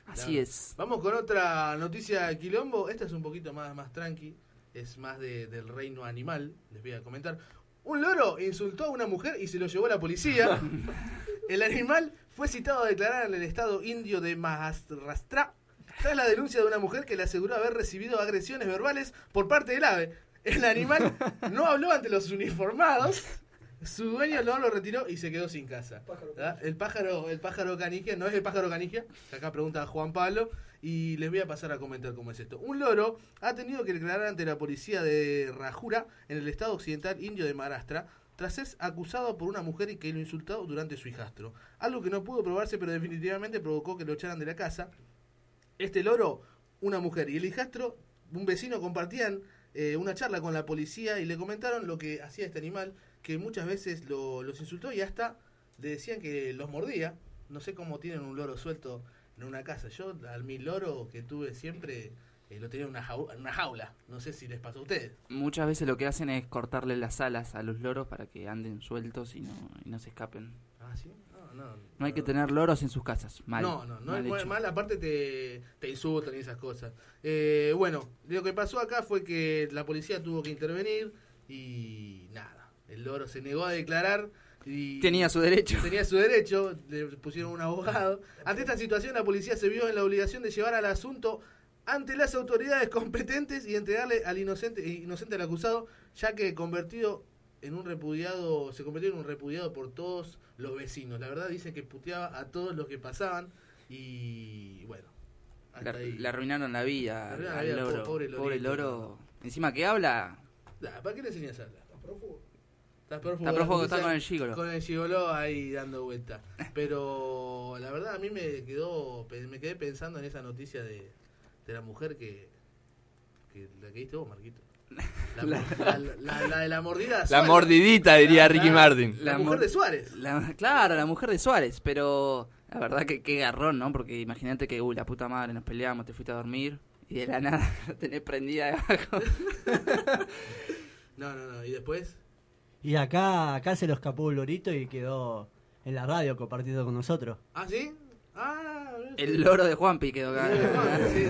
Así La- es. Vamos con otra noticia de Quilombo. Esta es un poquito más, más tranqui. Es más de- del reino animal. Les voy a comentar. Un loro insultó a una mujer y se lo llevó a la policía. El animal fue citado a declarar en el estado indio de Maharashtra tras la denuncia de una mujer que le aseguró haber recibido agresiones verbales por parte del ave. El animal no habló ante los uniformados. Su dueño no lo retiró y se quedó sin casa. ¿verdad? El pájaro, el pájaro canigia, no es el pájaro canigia, que acá pregunta Juan Pablo, y les voy a pasar a comentar cómo es esto. Un loro ha tenido que declarar ante la policía de Rajura, en el estado occidental indio de Maharashtra, tras ser acusado por una mujer y que lo insultó durante su hijastro. Algo que no pudo probarse, pero definitivamente provocó que lo echaran de la casa. Este loro, una mujer y el hijastro, un vecino compartían eh, una charla con la policía y le comentaron lo que hacía este animal, que muchas veces lo- los insultó y hasta le decían que los mordía. No sé cómo tienen un loro suelto en una casa. Yo al mi loro que tuve siempre eh, lo tenía en una, jau- en una jaula. No sé si les pasó a ustedes. Muchas veces lo que hacen es cortarle las alas a los loros para que anden sueltos y no, y no se escapen. Ah, sí. No, no. Hay que tener loros en sus casas. Mal. No, no, no mal mal, aparte te, te insultan y esas cosas. Eh, bueno, lo que pasó acá fue que la policía tuvo que intervenir y nada, el loro se negó a declarar y Tenía su derecho. Tenía su derecho, le pusieron un abogado. Ante esta situación la policía se vio en la obligación de llevar al asunto ante las autoridades competentes y entregarle al inocente, inocente al acusado, ya que convertido en un repudiado, se convirtió en un repudiado por todos los vecinos. La verdad dice que puteaba a todos los que pasaban y bueno. Le, hasta ahí. le arruinaron la vida arruinaron la al vida, loro. pobre Pobre, loro. Encima que habla. ¿Para qué le enseñas a hablar? Está prófugo. Está prófugo, está la con el gigolo. Con el gigolo ahí dando vuelta. Pero la verdad a mí me quedó, me quedé pensando en esa noticia de, de la mujer que, que la que diste vos, Marquito. La, la- la- la- la de la mordida. La Suárez. mordidita, diría Ricky Martin. La mujer de Suárez. la- claro, la mujer de Suárez, pero la verdad que qué garrón, ¿no? Porque imagínate que, uy, la puta madre, nos peleamos, te fuiste a dormir y de la nada la tenés prendida debajo. No, no, no. Y después. Y acá, acá se lo escapó un lorito y quedó en la radio compartiendo con nosotros. ¿Ah, sí? Ah, El loro de Juanpi quedó acá. De Juanpi,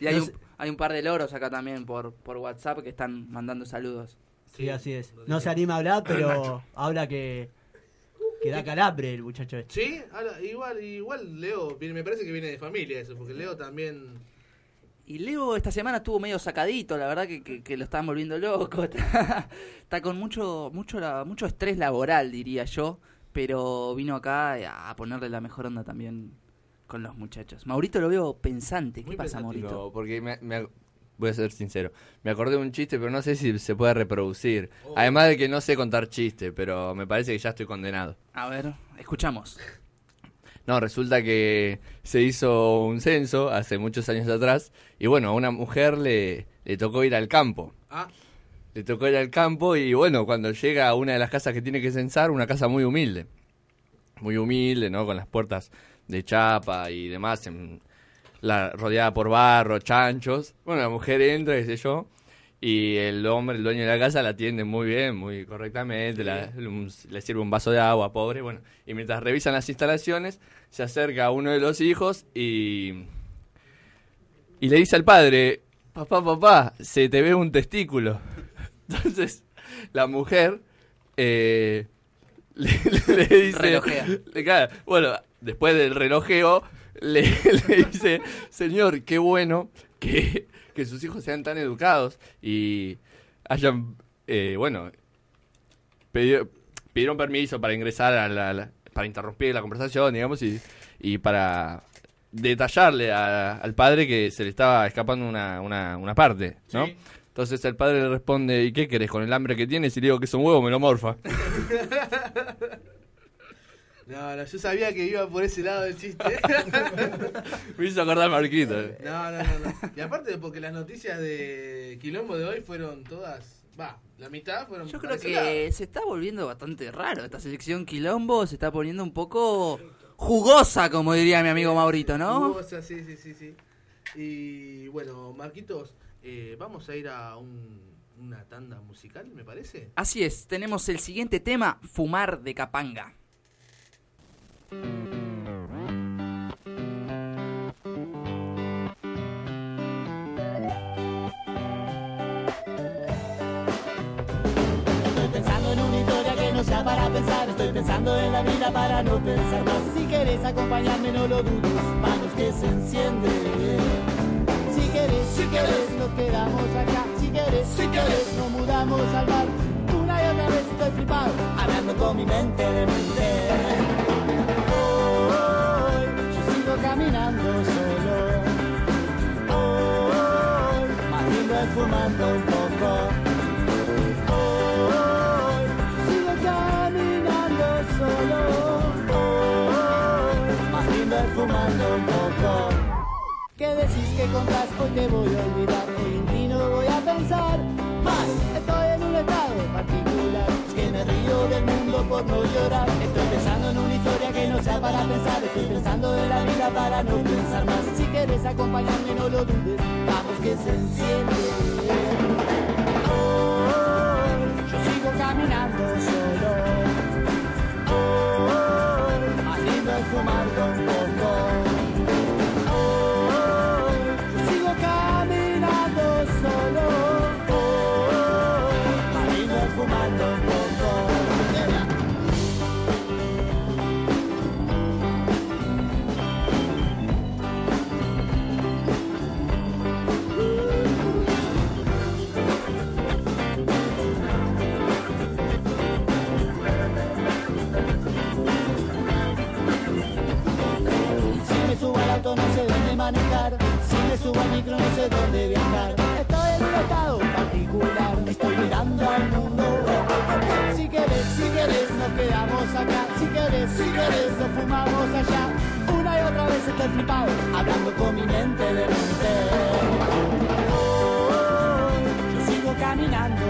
y hay No un, sé- hay un par de loros acá también por, por WhatsApp que están mandando saludos. Sí, así es. No se anima a hablar, pero habla que, que da calambre el muchacho este. Sí, ahora, igual, igual Leo, me parece que viene de familia eso, porque Leo también... Y Leo esta semana estuvo medio sacadito, la verdad que, que, que lo están volviendo loco. Está, está con mucho, mucho, la- mucho estrés laboral, diría yo. Pero vino acá a ponerle la mejor onda también con los muchachos. Maurito lo veo pensante. ¿Qué pasa, Maurito? Porque me, me voy a ser sincero. Me acordé de un chiste, pero no sé si se puede reproducir. Oh. Además de que no sé contar chistes, pero me parece que ya estoy condenado. A ver, escuchamos. No, resulta que se hizo un censo hace muchos años atrás y bueno, a una mujer le, le tocó ir al campo. Ah, Le tocó ir al campo y bueno, cuando llega a una de las casas que tiene que censar, una casa muy humilde. Muy humilde, ¿no? Con las puertas de chapa y demás, en- la, rodeada por barro, chanchos. Bueno, la mujer entra, qué sé yo, y el hombre, el dueño de la casa, la atiende muy bien, muy correctamente, la- un- le sirve un vaso de agua, pobre, bueno. Y mientras revisan las instalaciones, se acerca uno de los hijos y... Y le dice al padre, papá, papá, se te ve un testículo. Entonces, la mujer eh, le, le dice... Relojea. le- claro, bueno, después del relojeo, le, le dice, señor, qué bueno que, que sus hijos sean tan educados y hayan, eh, bueno, pedido- pidieron permiso para ingresar a la, la- para interrumpir la conversación, digamos, y, y para detallarle a- al padre que se le estaba escapando una, una, una parte, ¿no? Sí. Entonces el padre le responde, ¿y qué querés? Con el hambre que tienes y le digo que es un huevo, me lo morfa. no, no, yo sabía que iba por ese lado del chiste. me hizo acordar Marquito. No, no, no, no. Y aparte porque las noticias de Quilombo de hoy fueron todas, va, la mitad fueron Yo creo lado. que se está volviendo bastante raro. Esta selección quilombo se está poniendo un poco jugosa, como diría mi amigo Maurito, ¿no? Jugosa, sí, sí, sí, sí. Y bueno, Marquitos, eh, vamos a ir a un- una tanda musical, me parece. Así es, tenemos el siguiente tema, Fumar de Capanga. Para pensar. Estoy pensando en la vida para no pensar más. Si quieres acompañarme no lo dudes. Manos que se encienden. Si quieres, si quieres nos quedamos acá. Si quieres, si quieres nos mudamos al mar Una y otra vez estoy flipado Hablando con mi mente de mente caminando solo Hoy más lindo es fumando un poco Hoy sigo caminando solo. Hoy más lindo es fumando un poco. ¿Qué decís que compras? Hoy te voy a olvidar. Hoy en ti no voy a pensar más. Estoy en un estado particular. Es que me río del mundo por no llorar. Estoy pensando en una historia que no sea para pensar. Estoy para no pensar más. Si quieres acompañarme, no lo dudes. Vamos que se enciende. no sé dónde manejar, si me subo al micro no sé dónde viajar. Estoy en un estado particular, estoy mirando al mundo. Si querés, si querés, nos quedamos acá. Si querés, si querés, nos fumamos allá. Una y otra vez estoy flipado, hablando con mi mente de mente. Oh, yo sigo caminando.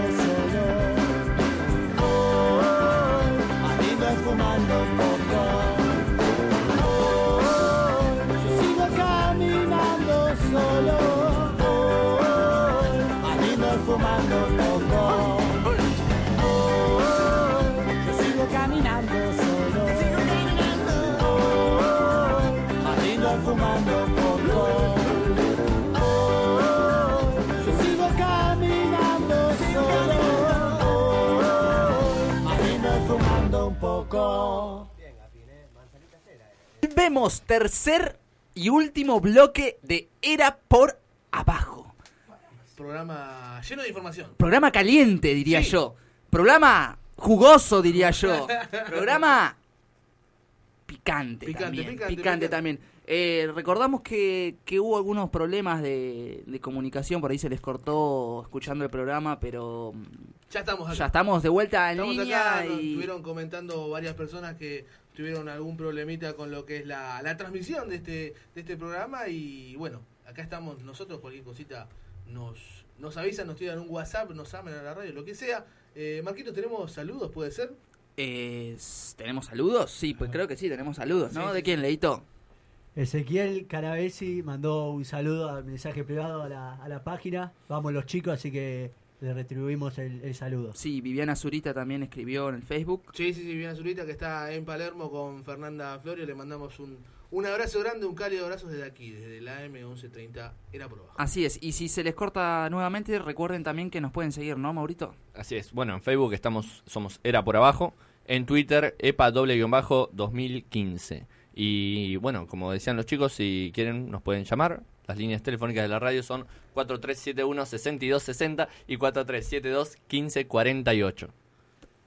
Tercer y último bloque de Era por Abajo. Programa lleno de información. Programa caliente, diría Sí. yo. Programa jugoso, diría yo. Programa picante, Picante, también. picante, también. Eh, recordamos que, que hubo algunos problemas de, de comunicación, por ahí se les cortó escuchando el programa, pero mm, Ya estamos acá. ya estamos de vuelta en Estamos línea acá, nos y estuvieron comentando varias personas que tuvieron algún problemita con lo que es la, la transmisión de este, de este programa y bueno, acá estamos nosotros, cualquier cosita nos, nos avisan, nos tiran un WhatsApp, nos llaman a la radio, lo que sea. Eh, Marquito, ¿tenemos saludos, puede ser? Eh, ¿Tenemos saludos? Sí, pues creo que sí, tenemos saludos, ¿no? Sí, ¿De quién, Leito? Ezequiel Caravesi mandó un saludo a mensaje privado a la, a la página. Vamos los chicos, así que le retribuimos el, el saludo. Sí, Viviana Zurita también escribió en el Facebook. Sí, sí, sí, Viviana Zurita que está en Palermo con Fernanda Florio, le mandamos un, un abrazo grande, un cálido abrazo desde aquí, desde la AM1130, era por abajo. Así es, y si se les corta nuevamente, recuerden también que nos pueden seguir, ¿no, Maurito? Así es. Bueno, en Facebook estamos, somos Era por Abajo. En Twitter, EPA doble guion bajo 2015. Y bueno, como decían los chicos, si quieren nos pueden llamar. Las líneas telefónicas de la radio son 4371-6260 y 4372-1548.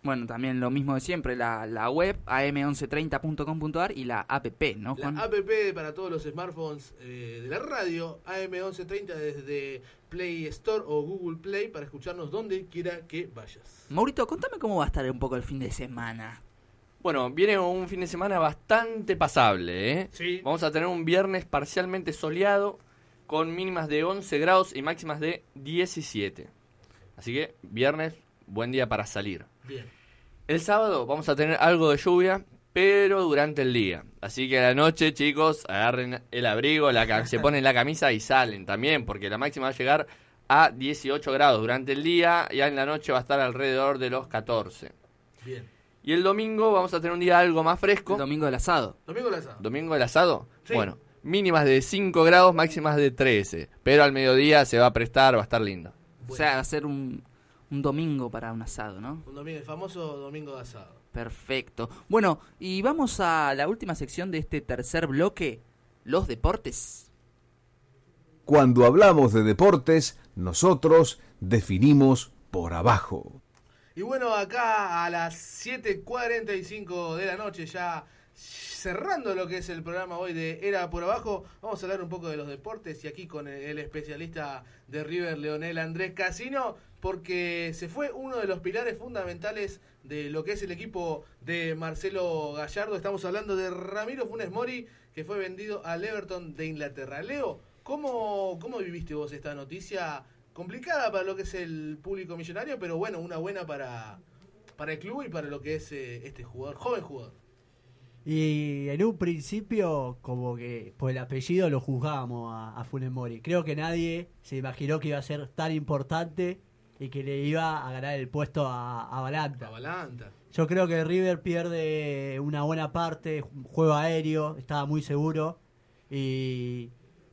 Bueno, también lo mismo de siempre, la, la web am1130.com.ar y la app, ¿no, La Juan? app para todos los smartphones eh, de la radio, AM1130 desde Play Store o Google Play para escucharnos donde quiera que vayas. Maurito, contame cómo va a estar un poco el fin de semana. Bueno, viene un fin de semana bastante pasable, ¿eh? Sí. Vamos a tener un viernes parcialmente soleado con mínimas de 11 grados y máximas de 17. Así que viernes, buen día para salir. Bien. El sábado vamos a tener algo de lluvia, pero durante el día. Así que a la noche, chicos, agarren el abrigo, la se ponen la camisa y salen también, porque la máxima va a llegar a 18 grados durante el día y en la noche va a estar alrededor de los 14. Bien. Y el domingo vamos a tener un día algo más fresco. El domingo del asado. Domingo Laza. ¿Domingo del asado? Sí. Bueno, mínimas de 5 grados, máximas de 13. Pero al mediodía se va a prestar, va a estar lindo. O sea, va a ser un, un domingo para un asado, ¿no? Un domingo, el famoso domingo de asado. Perfecto. Bueno, y vamos a la última sección de este tercer bloque, los deportes. Cuando hablamos de deportes, nosotros definimos por abajo. Y bueno, acá a las 7.45 de la noche, ya cerrando lo que es el programa hoy de Era por Abajo, vamos a hablar un poco de los deportes y aquí con el, especialista de River, Leonel Andrés Casino, porque se fue uno de los pilares fundamentales de lo que es el equipo de Marcelo Gallardo. Estamos hablando de Ramiro Funes Mori, que fue vendido al Everton de Inglaterra. Leo, ¿cómo, cómo viviste vos esta noticia? Complicada para lo que es el público millonario, pero bueno, una buena para, para el club y para lo que es eh, este jugador, joven jugador. Y en un principio, como que por el apellido lo juzgábamos a, a Funes Mori. Creo que nadie se imaginó que iba a ser tan importante y que le iba a ganar el puesto a, a Balanta. Avalanta. Yo creo que River pierde una buena parte, juego aéreo, estaba muy seguro y,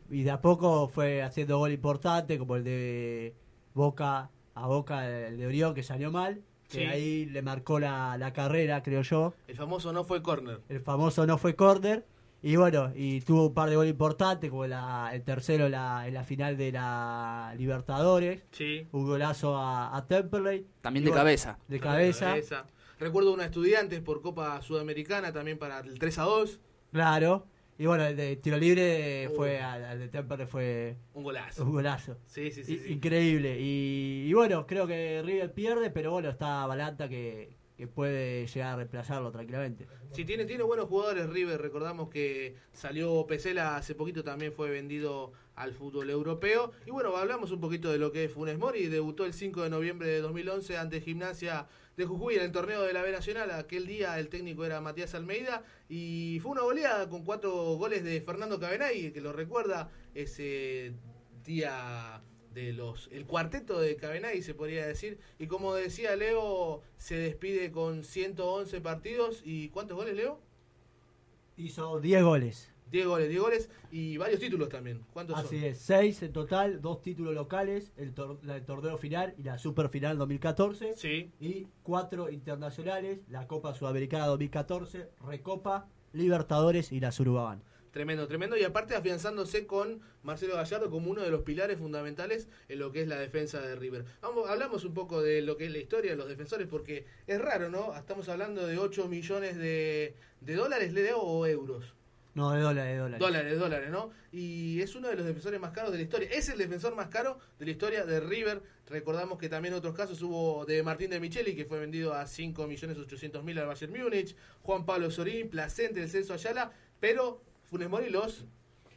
y de a poco fue haciendo gol importante como el de Boca a Boca, el de Orión que salió mal, que Sí. ahí le marcó la, la carrera, creo yo. El famoso no fue corner. El famoso no fue corner. Y bueno, y tuvo un par de goles importantes, como la- el tercero en la, en la final de la Libertadores. Sí. Un golazo a, a Temperley. También Y de bueno, cabeza. De cabeza. Recuerdo una estudiante por Copa Sudamericana también para el 3 a 2. Claro. Y bueno, el de tiro libre Uh. fue al, al de Temperley fue Un golazo. un golazo. Sí, sí, sí. I- sí. Increíble. Y, y bueno, creo que River pierde, pero bueno, está Balanta que, que puede llegar a reemplazarlo tranquilamente. Si tiene, tiene buenos jugadores River, recordamos que salió Pesela hace poquito, también fue vendido al fútbol europeo. Y bueno, hablamos un poquito de lo que es Funes Mori, debutó el 5 de noviembre de 2011 ante Gimnasia de Jujuy en el torneo de la B Nacional. Aquel día el técnico era Matías Almeida y fue una goleada con cuatro goles de Fernando Cabenay, que lo recuerda ese día de los el cuarteto de Cabenay se podría decir y como decía Leo se despide con 111 partidos y ¿cuántos goles Leo? Hizo 10 goles. 10 goles, 10 goles y varios títulos también. ¿Cuántos Así son? es, 6 en total, dos títulos locales, el, tor- la- el torneo final y la super final 2014. Sí. Y cuatro internacionales, la Copa Sudamericana 2014, Recopa, Libertadores y la Surubaban. Tremendo, tremendo. Y aparte afianzándose con Marcelo Gallardo como uno de los pilares fundamentales en lo que es la defensa de River. Vamos, hablamos un poco de lo que es la historia de los defensores, porque es raro, ¿no? Estamos hablando de 8 millones de, de dólares, Leo, o euros. No, de dólares, de dólares. Dólares, dólares, ¿no? Y es uno de los defensores más caros de la historia. Es el defensor más caro de la historia de River. Recordamos que también otros casos hubo de Martín de Micheli, que fue vendido a 5.800.000 al Bayern Múnich, Juan Pablo Sorín, Placente, el Celso Ayala, pero Funes Mori los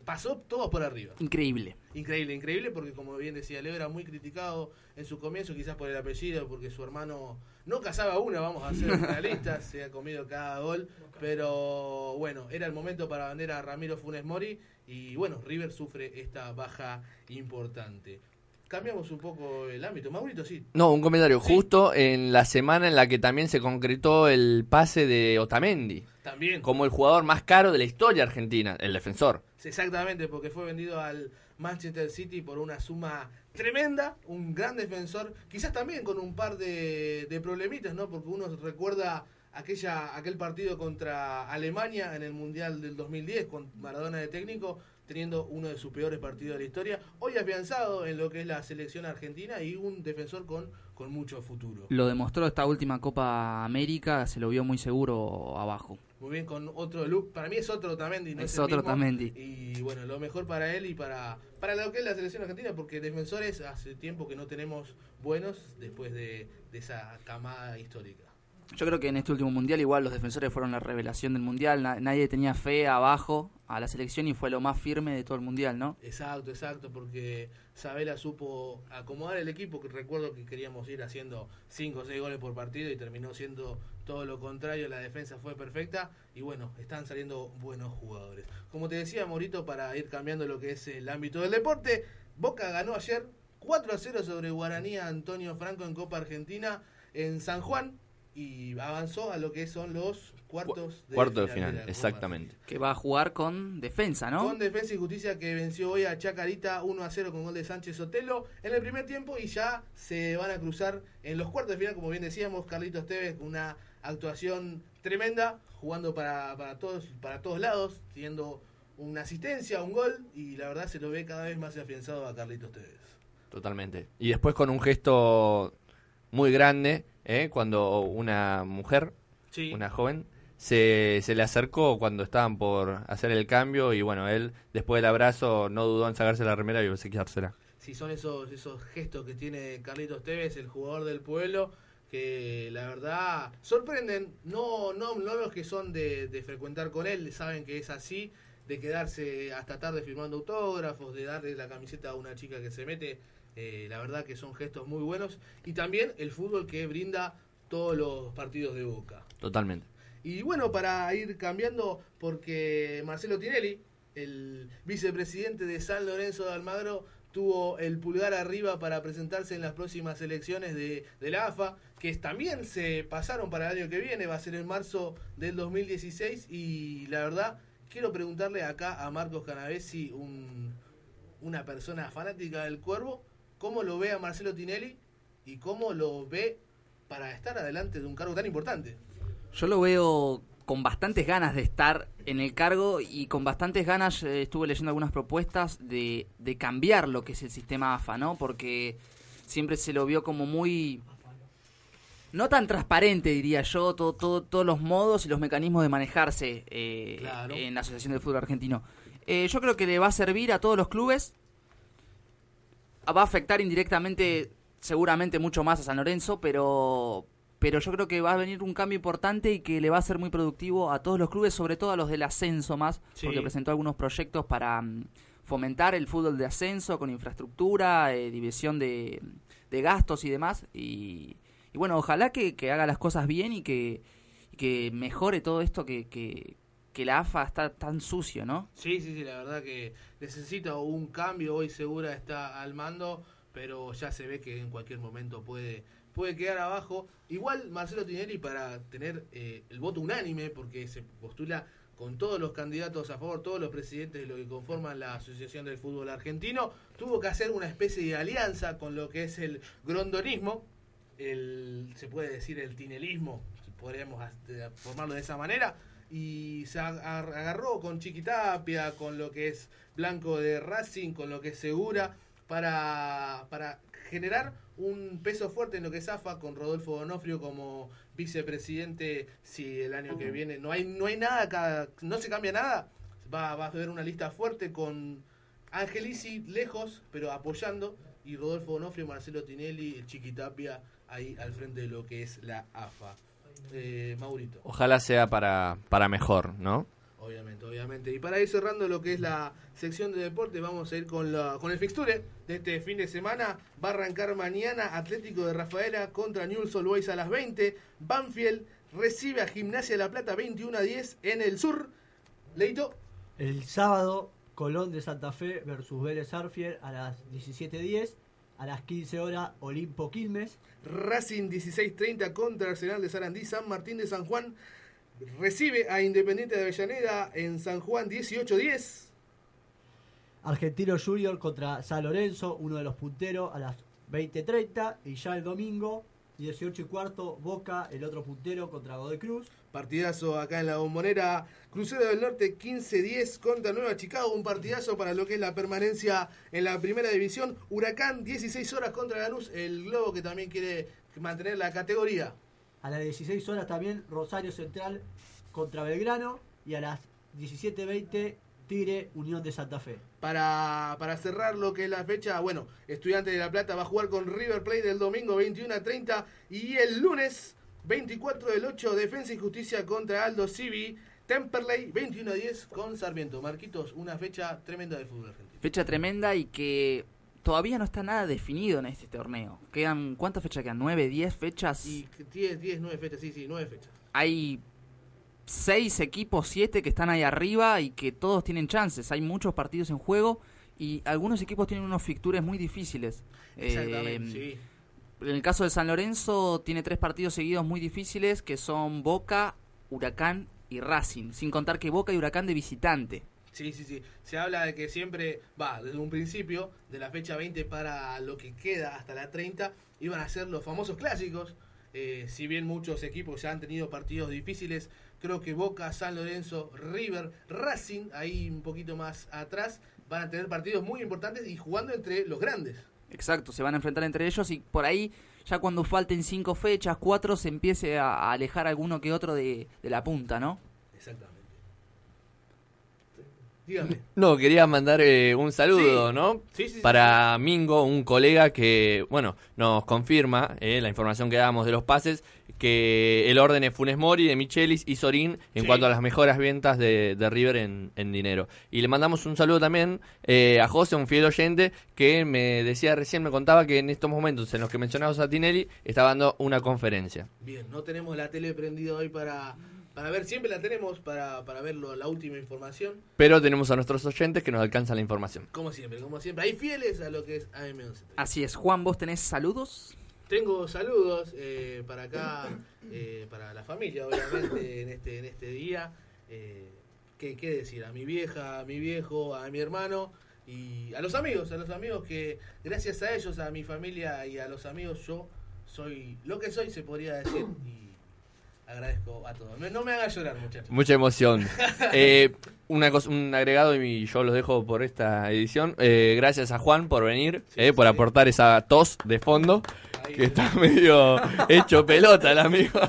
pasó todos por arriba. Increíble. Increíble, increíble, porque como bien decía Leo, era muy criticado en su comienzo, quizás por el apellido, porque su hermano no cazaba una, vamos a ser realistas, se ha comido cada gol, pero bueno, era el momento para vender a Ramiro Funes Mori y bueno, River sufre esta baja importante. Cambiamos un poco el ámbito. Maurito, sí. No, un comentario. Justo en la semana en la que también se concretó el pase de Otamendi. También. Como el jugador más caro de la historia argentina, el defensor. Exactamente, porque fue vendido al Manchester City por una suma tremenda, un gran defensor, quizás también con un par de, de problemitas, ¿no? Porque uno recuerda aquella aquel partido contra Alemania en el Mundial del 2010 con Maradona de técnico, teniendo uno de sus peores partidos de la historia, hoy afianzado en lo que es la selección argentina y un defensor con, con mucho futuro. Lo demostró esta última Copa América, se lo vio muy seguro abajo. Muy bien, con otro look. Para mí es otro Tamendi, no es, otro mismo. Otamendi. Y bueno, lo mejor para él y para, para lo que es la selección argentina, porque defensores hace tiempo que no tenemos buenos después de, de esa camada histórica. Yo creo que en este último mundial igual los defensores fueron la revelación del mundial. Na- nadie tenía fe abajo a la selección y fue lo más firme de todo el mundial, ¿no? Exacto, exacto, porque Sabela supo acomodar el equipo, que recuerdo que queríamos ir haciendo 5 o 6 goles por partido y terminó siendo todo lo contrario, la defensa fue perfecta y bueno, están saliendo buenos jugadores. Como te decía, Morito, para ir cambiando lo que es el ámbito del deporte, Boca ganó ayer 4 a 0 sobre Guaraní Antonio Franco en Copa Argentina en San Juan y avanzó a lo que son los cuartos de Cuarto de de final, exactamente. Que va a jugar con defensa, ¿no? con Defensa y Justicia que venció hoy a Chacarita 1 a 0 con gol de Sánchez Sotelo en el primer tiempo y ya se van a cruzar en los cuartos de final, como bien decíamos, Carlitos Tevez con una actuación tremenda, jugando para, para todos, para todos lados, teniendo una asistencia, un gol, y la verdad se lo ve cada vez más afianzado a Carlitos Tevez. Totalmente. Y después con un gesto muy grande, ¿eh? cuando una mujer, Sí. una joven, se, se le acercó cuando estaban por hacer el cambio y bueno, él después del abrazo no dudó en sacarse la remera y obsequiársela. Sí, son esos, esos gestos que tiene Carlitos Tevez, el jugador del pueblo, que la verdad sorprenden, no, no, no los que son de, de frecuentar con él, saben que es así, de quedarse hasta tarde firmando autógrafos, de darle la camiseta a una chica que se mete, eh, la verdad que son gestos muy buenos, y también el fútbol que brinda todos los partidos de Boca. Totalmente. Y bueno, para ir cambiando, porque Marcelo Tinelli, el vicepresidente de San Lorenzo de Almagro, tuvo el pulgar arriba para presentarse en las próximas elecciones de, de la AFA, que también se pasaron para el año que viene, va a ser en marzo del 2016, y la verdad, quiero preguntarle acá a Marcos Canavesi, un, una persona fanática del Cuervo, cómo lo ve a Marcelo Tinelli y cómo lo ve para estar adelante de un cargo tan importante. Yo lo veo con bastantes ganas de estar en el cargo y con bastantes ganas eh, estuve leyendo algunas propuestas de, de cambiar lo que es el sistema AFA, ¿no? Porque siempre se lo vio como muy... No tan transparente, diría yo, todo, todo, todos los modos y los mecanismos de manejarse eh, Claro. en la Asociación de Fútbol Argentino. Eh, yo creo que le va a servir a todos los clubes. Va a afectar indirectamente, seguramente mucho más a San Lorenzo, pero pero yo creo que va a venir un cambio importante y que le va a ser muy productivo a todos los clubes, sobre todo a los del ascenso más, Sí. porque presentó algunos proyectos para mm, fomentar el fútbol de ascenso con infraestructura, eh, división de, de gastos y demás. Y, y bueno, ojalá que, que haga las cosas bien y que, y que mejore todo esto que, que, que la AFA está tan sucio, ¿no? Sí, sí, sí, la verdad que necesita un cambio. Hoy Segura está al mando, pero ya se ve que en cualquier momento puede, puede quedar abajo. Igual Marcelo Tinelli para tener eh, el voto unánime, porque se postula con todos los candidatos a favor, todos los presidentes de lo que conforman la Asociación del Fútbol Argentino, tuvo que hacer una especie de alianza con lo que es el grondonismo, el, se puede decir el tinelismo, podríamos formarlo de esa manera, y se ag- ag- agarró con Chiquitapia, con lo que es Blanco de Racing, con lo que es Segura, para, para generar un peso fuerte en lo que es AFA, con Rodolfo Donofrio como vicepresidente, si el año que viene no hay, no hay nada, cada- no se cambia nada, va, va a haber una lista fuerte con Angelici lejos, pero apoyando, y Rodolfo Donofrio, Marcelo Tinelli, el Chiquitapia ahí al frente de lo que es la AFA. Eh, Maurito. Ojalá sea para, para mejor, ¿no? Obviamente, obviamente. Y para ir cerrando lo que es la sección de deporte, vamos a ir con, la, con el fixture de este fin de semana. Va a arrancar mañana Atlético de Rafaela contra Newell's Old Boys a las 20. Banfield recibe a Gimnasia de La Plata 21 a 10 en el sur. Leito, El sábado, Colón de Santa Fe versus Vélez Arfiel a las 17.10. A las 15 horas, Olimpo Quilmes. Racing 16-30 contra Arsenal de Sarandí. San Martín de San Juan recibe a Independiente de Avellaneda en San Juan 18-10. Argentino Junior contra San Lorenzo, uno de los punteros, a las 20.30. Y ya el domingo, 18 y cuarto, Boca, el otro puntero, contra Godoy Cruz. Partidazo acá en la bombonera. Crucero del Norte 15-10 contra Nueva Chicago. Un partidazo para lo que es la permanencia en la primera división. Huracán 16 horas contra Lanús. El Globo que también quiere mantener la categoría. A las 16 horas también Rosario Central contra Belgrano. Y a las 17.20 Tigre Unión de Santa Fe. Para, para cerrar lo que es la fecha, bueno, Estudiante de La Plata va a jugar con River Plate el domingo 21 a 30 y el lunes 24 del 8 Defensa y Justicia contra Aldo Civi. Temperley 21 a 10 con Sarmiento. Marquitos, una fecha tremenda del fútbol argentino. Fecha tremenda y que todavía no está nada definido en este torneo. Quedan, ¿cuántas fechas quedan? ¿9, 10 fechas? Y 10, 10, 9 fechas, sí, sí, 9 fechas. Hay seis equipos, siete que están ahí arriba y que todos tienen chances. Hay muchos partidos en juego y algunos equipos tienen unos fictures muy difíciles. Exactamente, Eh, sí. En el caso de San Lorenzo tiene tres partidos seguidos muy difíciles que son Boca, Huracán y Racing. Sin contar que Boca y Huracán de visitante. Sí, sí, sí. Se habla de que siempre, va, desde un principio, de la fecha 20 para lo que queda hasta la 30, iban a ser los famosos clásicos. Eh, si bien muchos equipos ya han tenido partidos difíciles, creo que Boca, San Lorenzo, River, Racing, ahí un poquito más atrás, van a tener partidos muy importantes y jugando entre los grandes. Exacto, se van a enfrentar entre ellos y por ahí ya cuando falten cinco fechas, cuatro, se empiece a, alejar alguno que otro de, de la punta, ¿no? Exactamente. Dígame. No, quería mandar eh, un saludo, Sí. ¿no? Sí, sí, sí. Para Mingo, un colega que, bueno, nos confirma eh, la información que dábamos de los pases, que el orden es Funes Mori, de Michelis y Sorín en Sí. cuanto a las mejores ventas de, de River en, en dinero. Y le mandamos un saludo también eh, a José, un fiel oyente, que me decía recién, me contaba que en estos momentos en los que mencionamos a Tinelli, está dando una conferencia. Bien, no tenemos la tele prendida hoy para, para ver, siempre la tenemos para, para ver lo- la última información. Pero tenemos a nuestros oyentes que nos alcanzan la información. Como siempre, como siempre. Hay fieles a lo que es AM11. Así es, Juan, ¿vos tenés saludos? Tengo saludos eh, para acá, eh, para la familia, obviamente, en este, en este día. Eh, ¿qué, ¿Qué decir? A mi vieja, a mi viejo, a mi hermano y a los amigos, a los amigos que gracias a ellos, a mi familia y a los amigos, yo soy lo que soy, se podría decir. Y agradezco a todos. No, me hagan llorar, muchachos. Mucha emoción. Eh, una cosa, un agregado y yo los dejo por esta edición. Eh, gracias a Juan por venir, eh, por aportar esa tos de fondo, que está medio hecho pelota el amigo.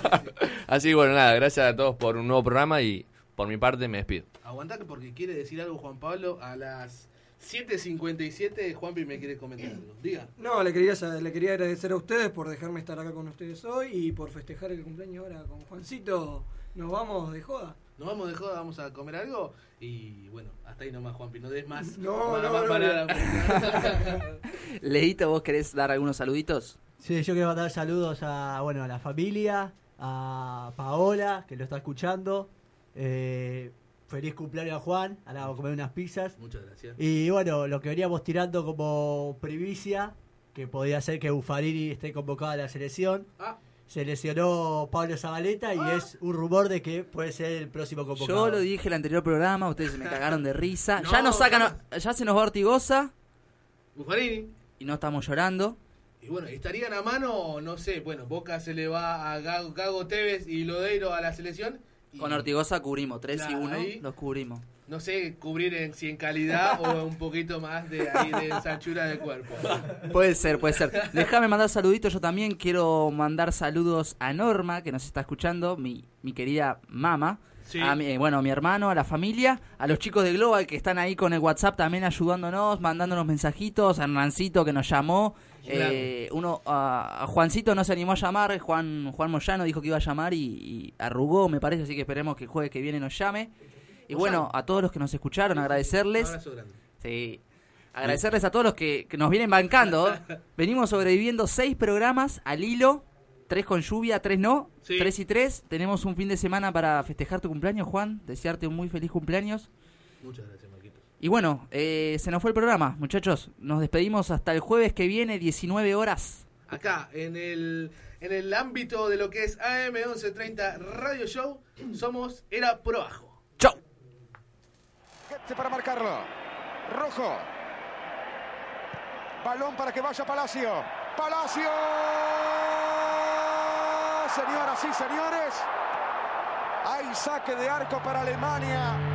Así que bueno, nada, gracias a todos por un nuevo programa y por mi parte me despido. Aguantate porque quiere decir algo Juan Pablo a las 7.57, Juanpi me quiere comentar algo. Diga. No, le quería, le quería agradecer a ustedes por dejarme estar acá con ustedes hoy y por festejar el cumpleaños ahora con Juancito. Nos vamos de joda. Nos vamos de joda, vamos a comer algo. Y bueno, hasta ahí nomás, Juanpi. No des más. No, más- no, más no, palabras. Leito, ¿vos querés dar algunos saluditos? Sí, yo quiero mandar saludos a, bueno, a la familia, a Paola, que lo está escuchando. Eh, feliz cumpleaños a Juan, ahora vamos a comer unas pizzas. Muchas gracias. Y bueno, lo que veníamos tirando como primicia, que podía ser que Buffarini esté convocado a la selección. Ah. Se lesionó Pablo Zabaleta y es un rumor de que puede ser el próximo convocado. Yo lo dije en el anterior programa, ustedes se me cagaron de risa. No, ya nos sacan, ya se nos va Ortigosa Buffarini. y no estamos llorando. Y bueno, ¿estarían a mano? No sé. Bueno, Boca se le va a Gago, Gago Tevez y Lodeiro a la selección. Y Con Ortigosa cubrimos, 3 y Claro, 1 ahí. los cubrimos. No sé cubrir en, si en calidad o un poquito más de, ahí de anchura de cuerpo. Puede ser, puede ser. Déjame mandar saluditos. Yo también quiero mandar saludos a Norma, que nos está escuchando, mi, mi querida mama. Sí. A mi, eh, bueno, a mi hermano, a la familia, a los chicos de Global que están ahí con el WhatsApp también ayudándonos, mandándonos mensajitos, a Hernancito que nos llamó, eh, uno a, a Juancito no se animó a llamar, Juan Juan Moyano dijo que iba a llamar y, y arrugó, me parece, así que esperemos que el jueves que viene nos llame. Y bueno, a todos los que nos escucharon, agradecerles. Un abrazo grande. Sí. Agradecerles a todos los que, que nos vienen bancando. Venimos sobreviviendo seis programas al hilo. Tres con lluvia, tres no. Sí. Tres y tres. Tenemos un fin de semana para festejar tu cumpleaños, Juan. Desearte un muy feliz cumpleaños. Muchas gracias. Y bueno, eh, se nos fue el programa, muchachos. Nos despedimos hasta el jueves que viene, 19 horas. Acá, en el, en el ámbito de lo que es AM1130 Radio Show, somos Era por abajo. ¡Chau! Para marcarlo. Rojo. Balón para que vaya Palacio. Palacio. Señoras y señores. Hay saque de arco para Alemania.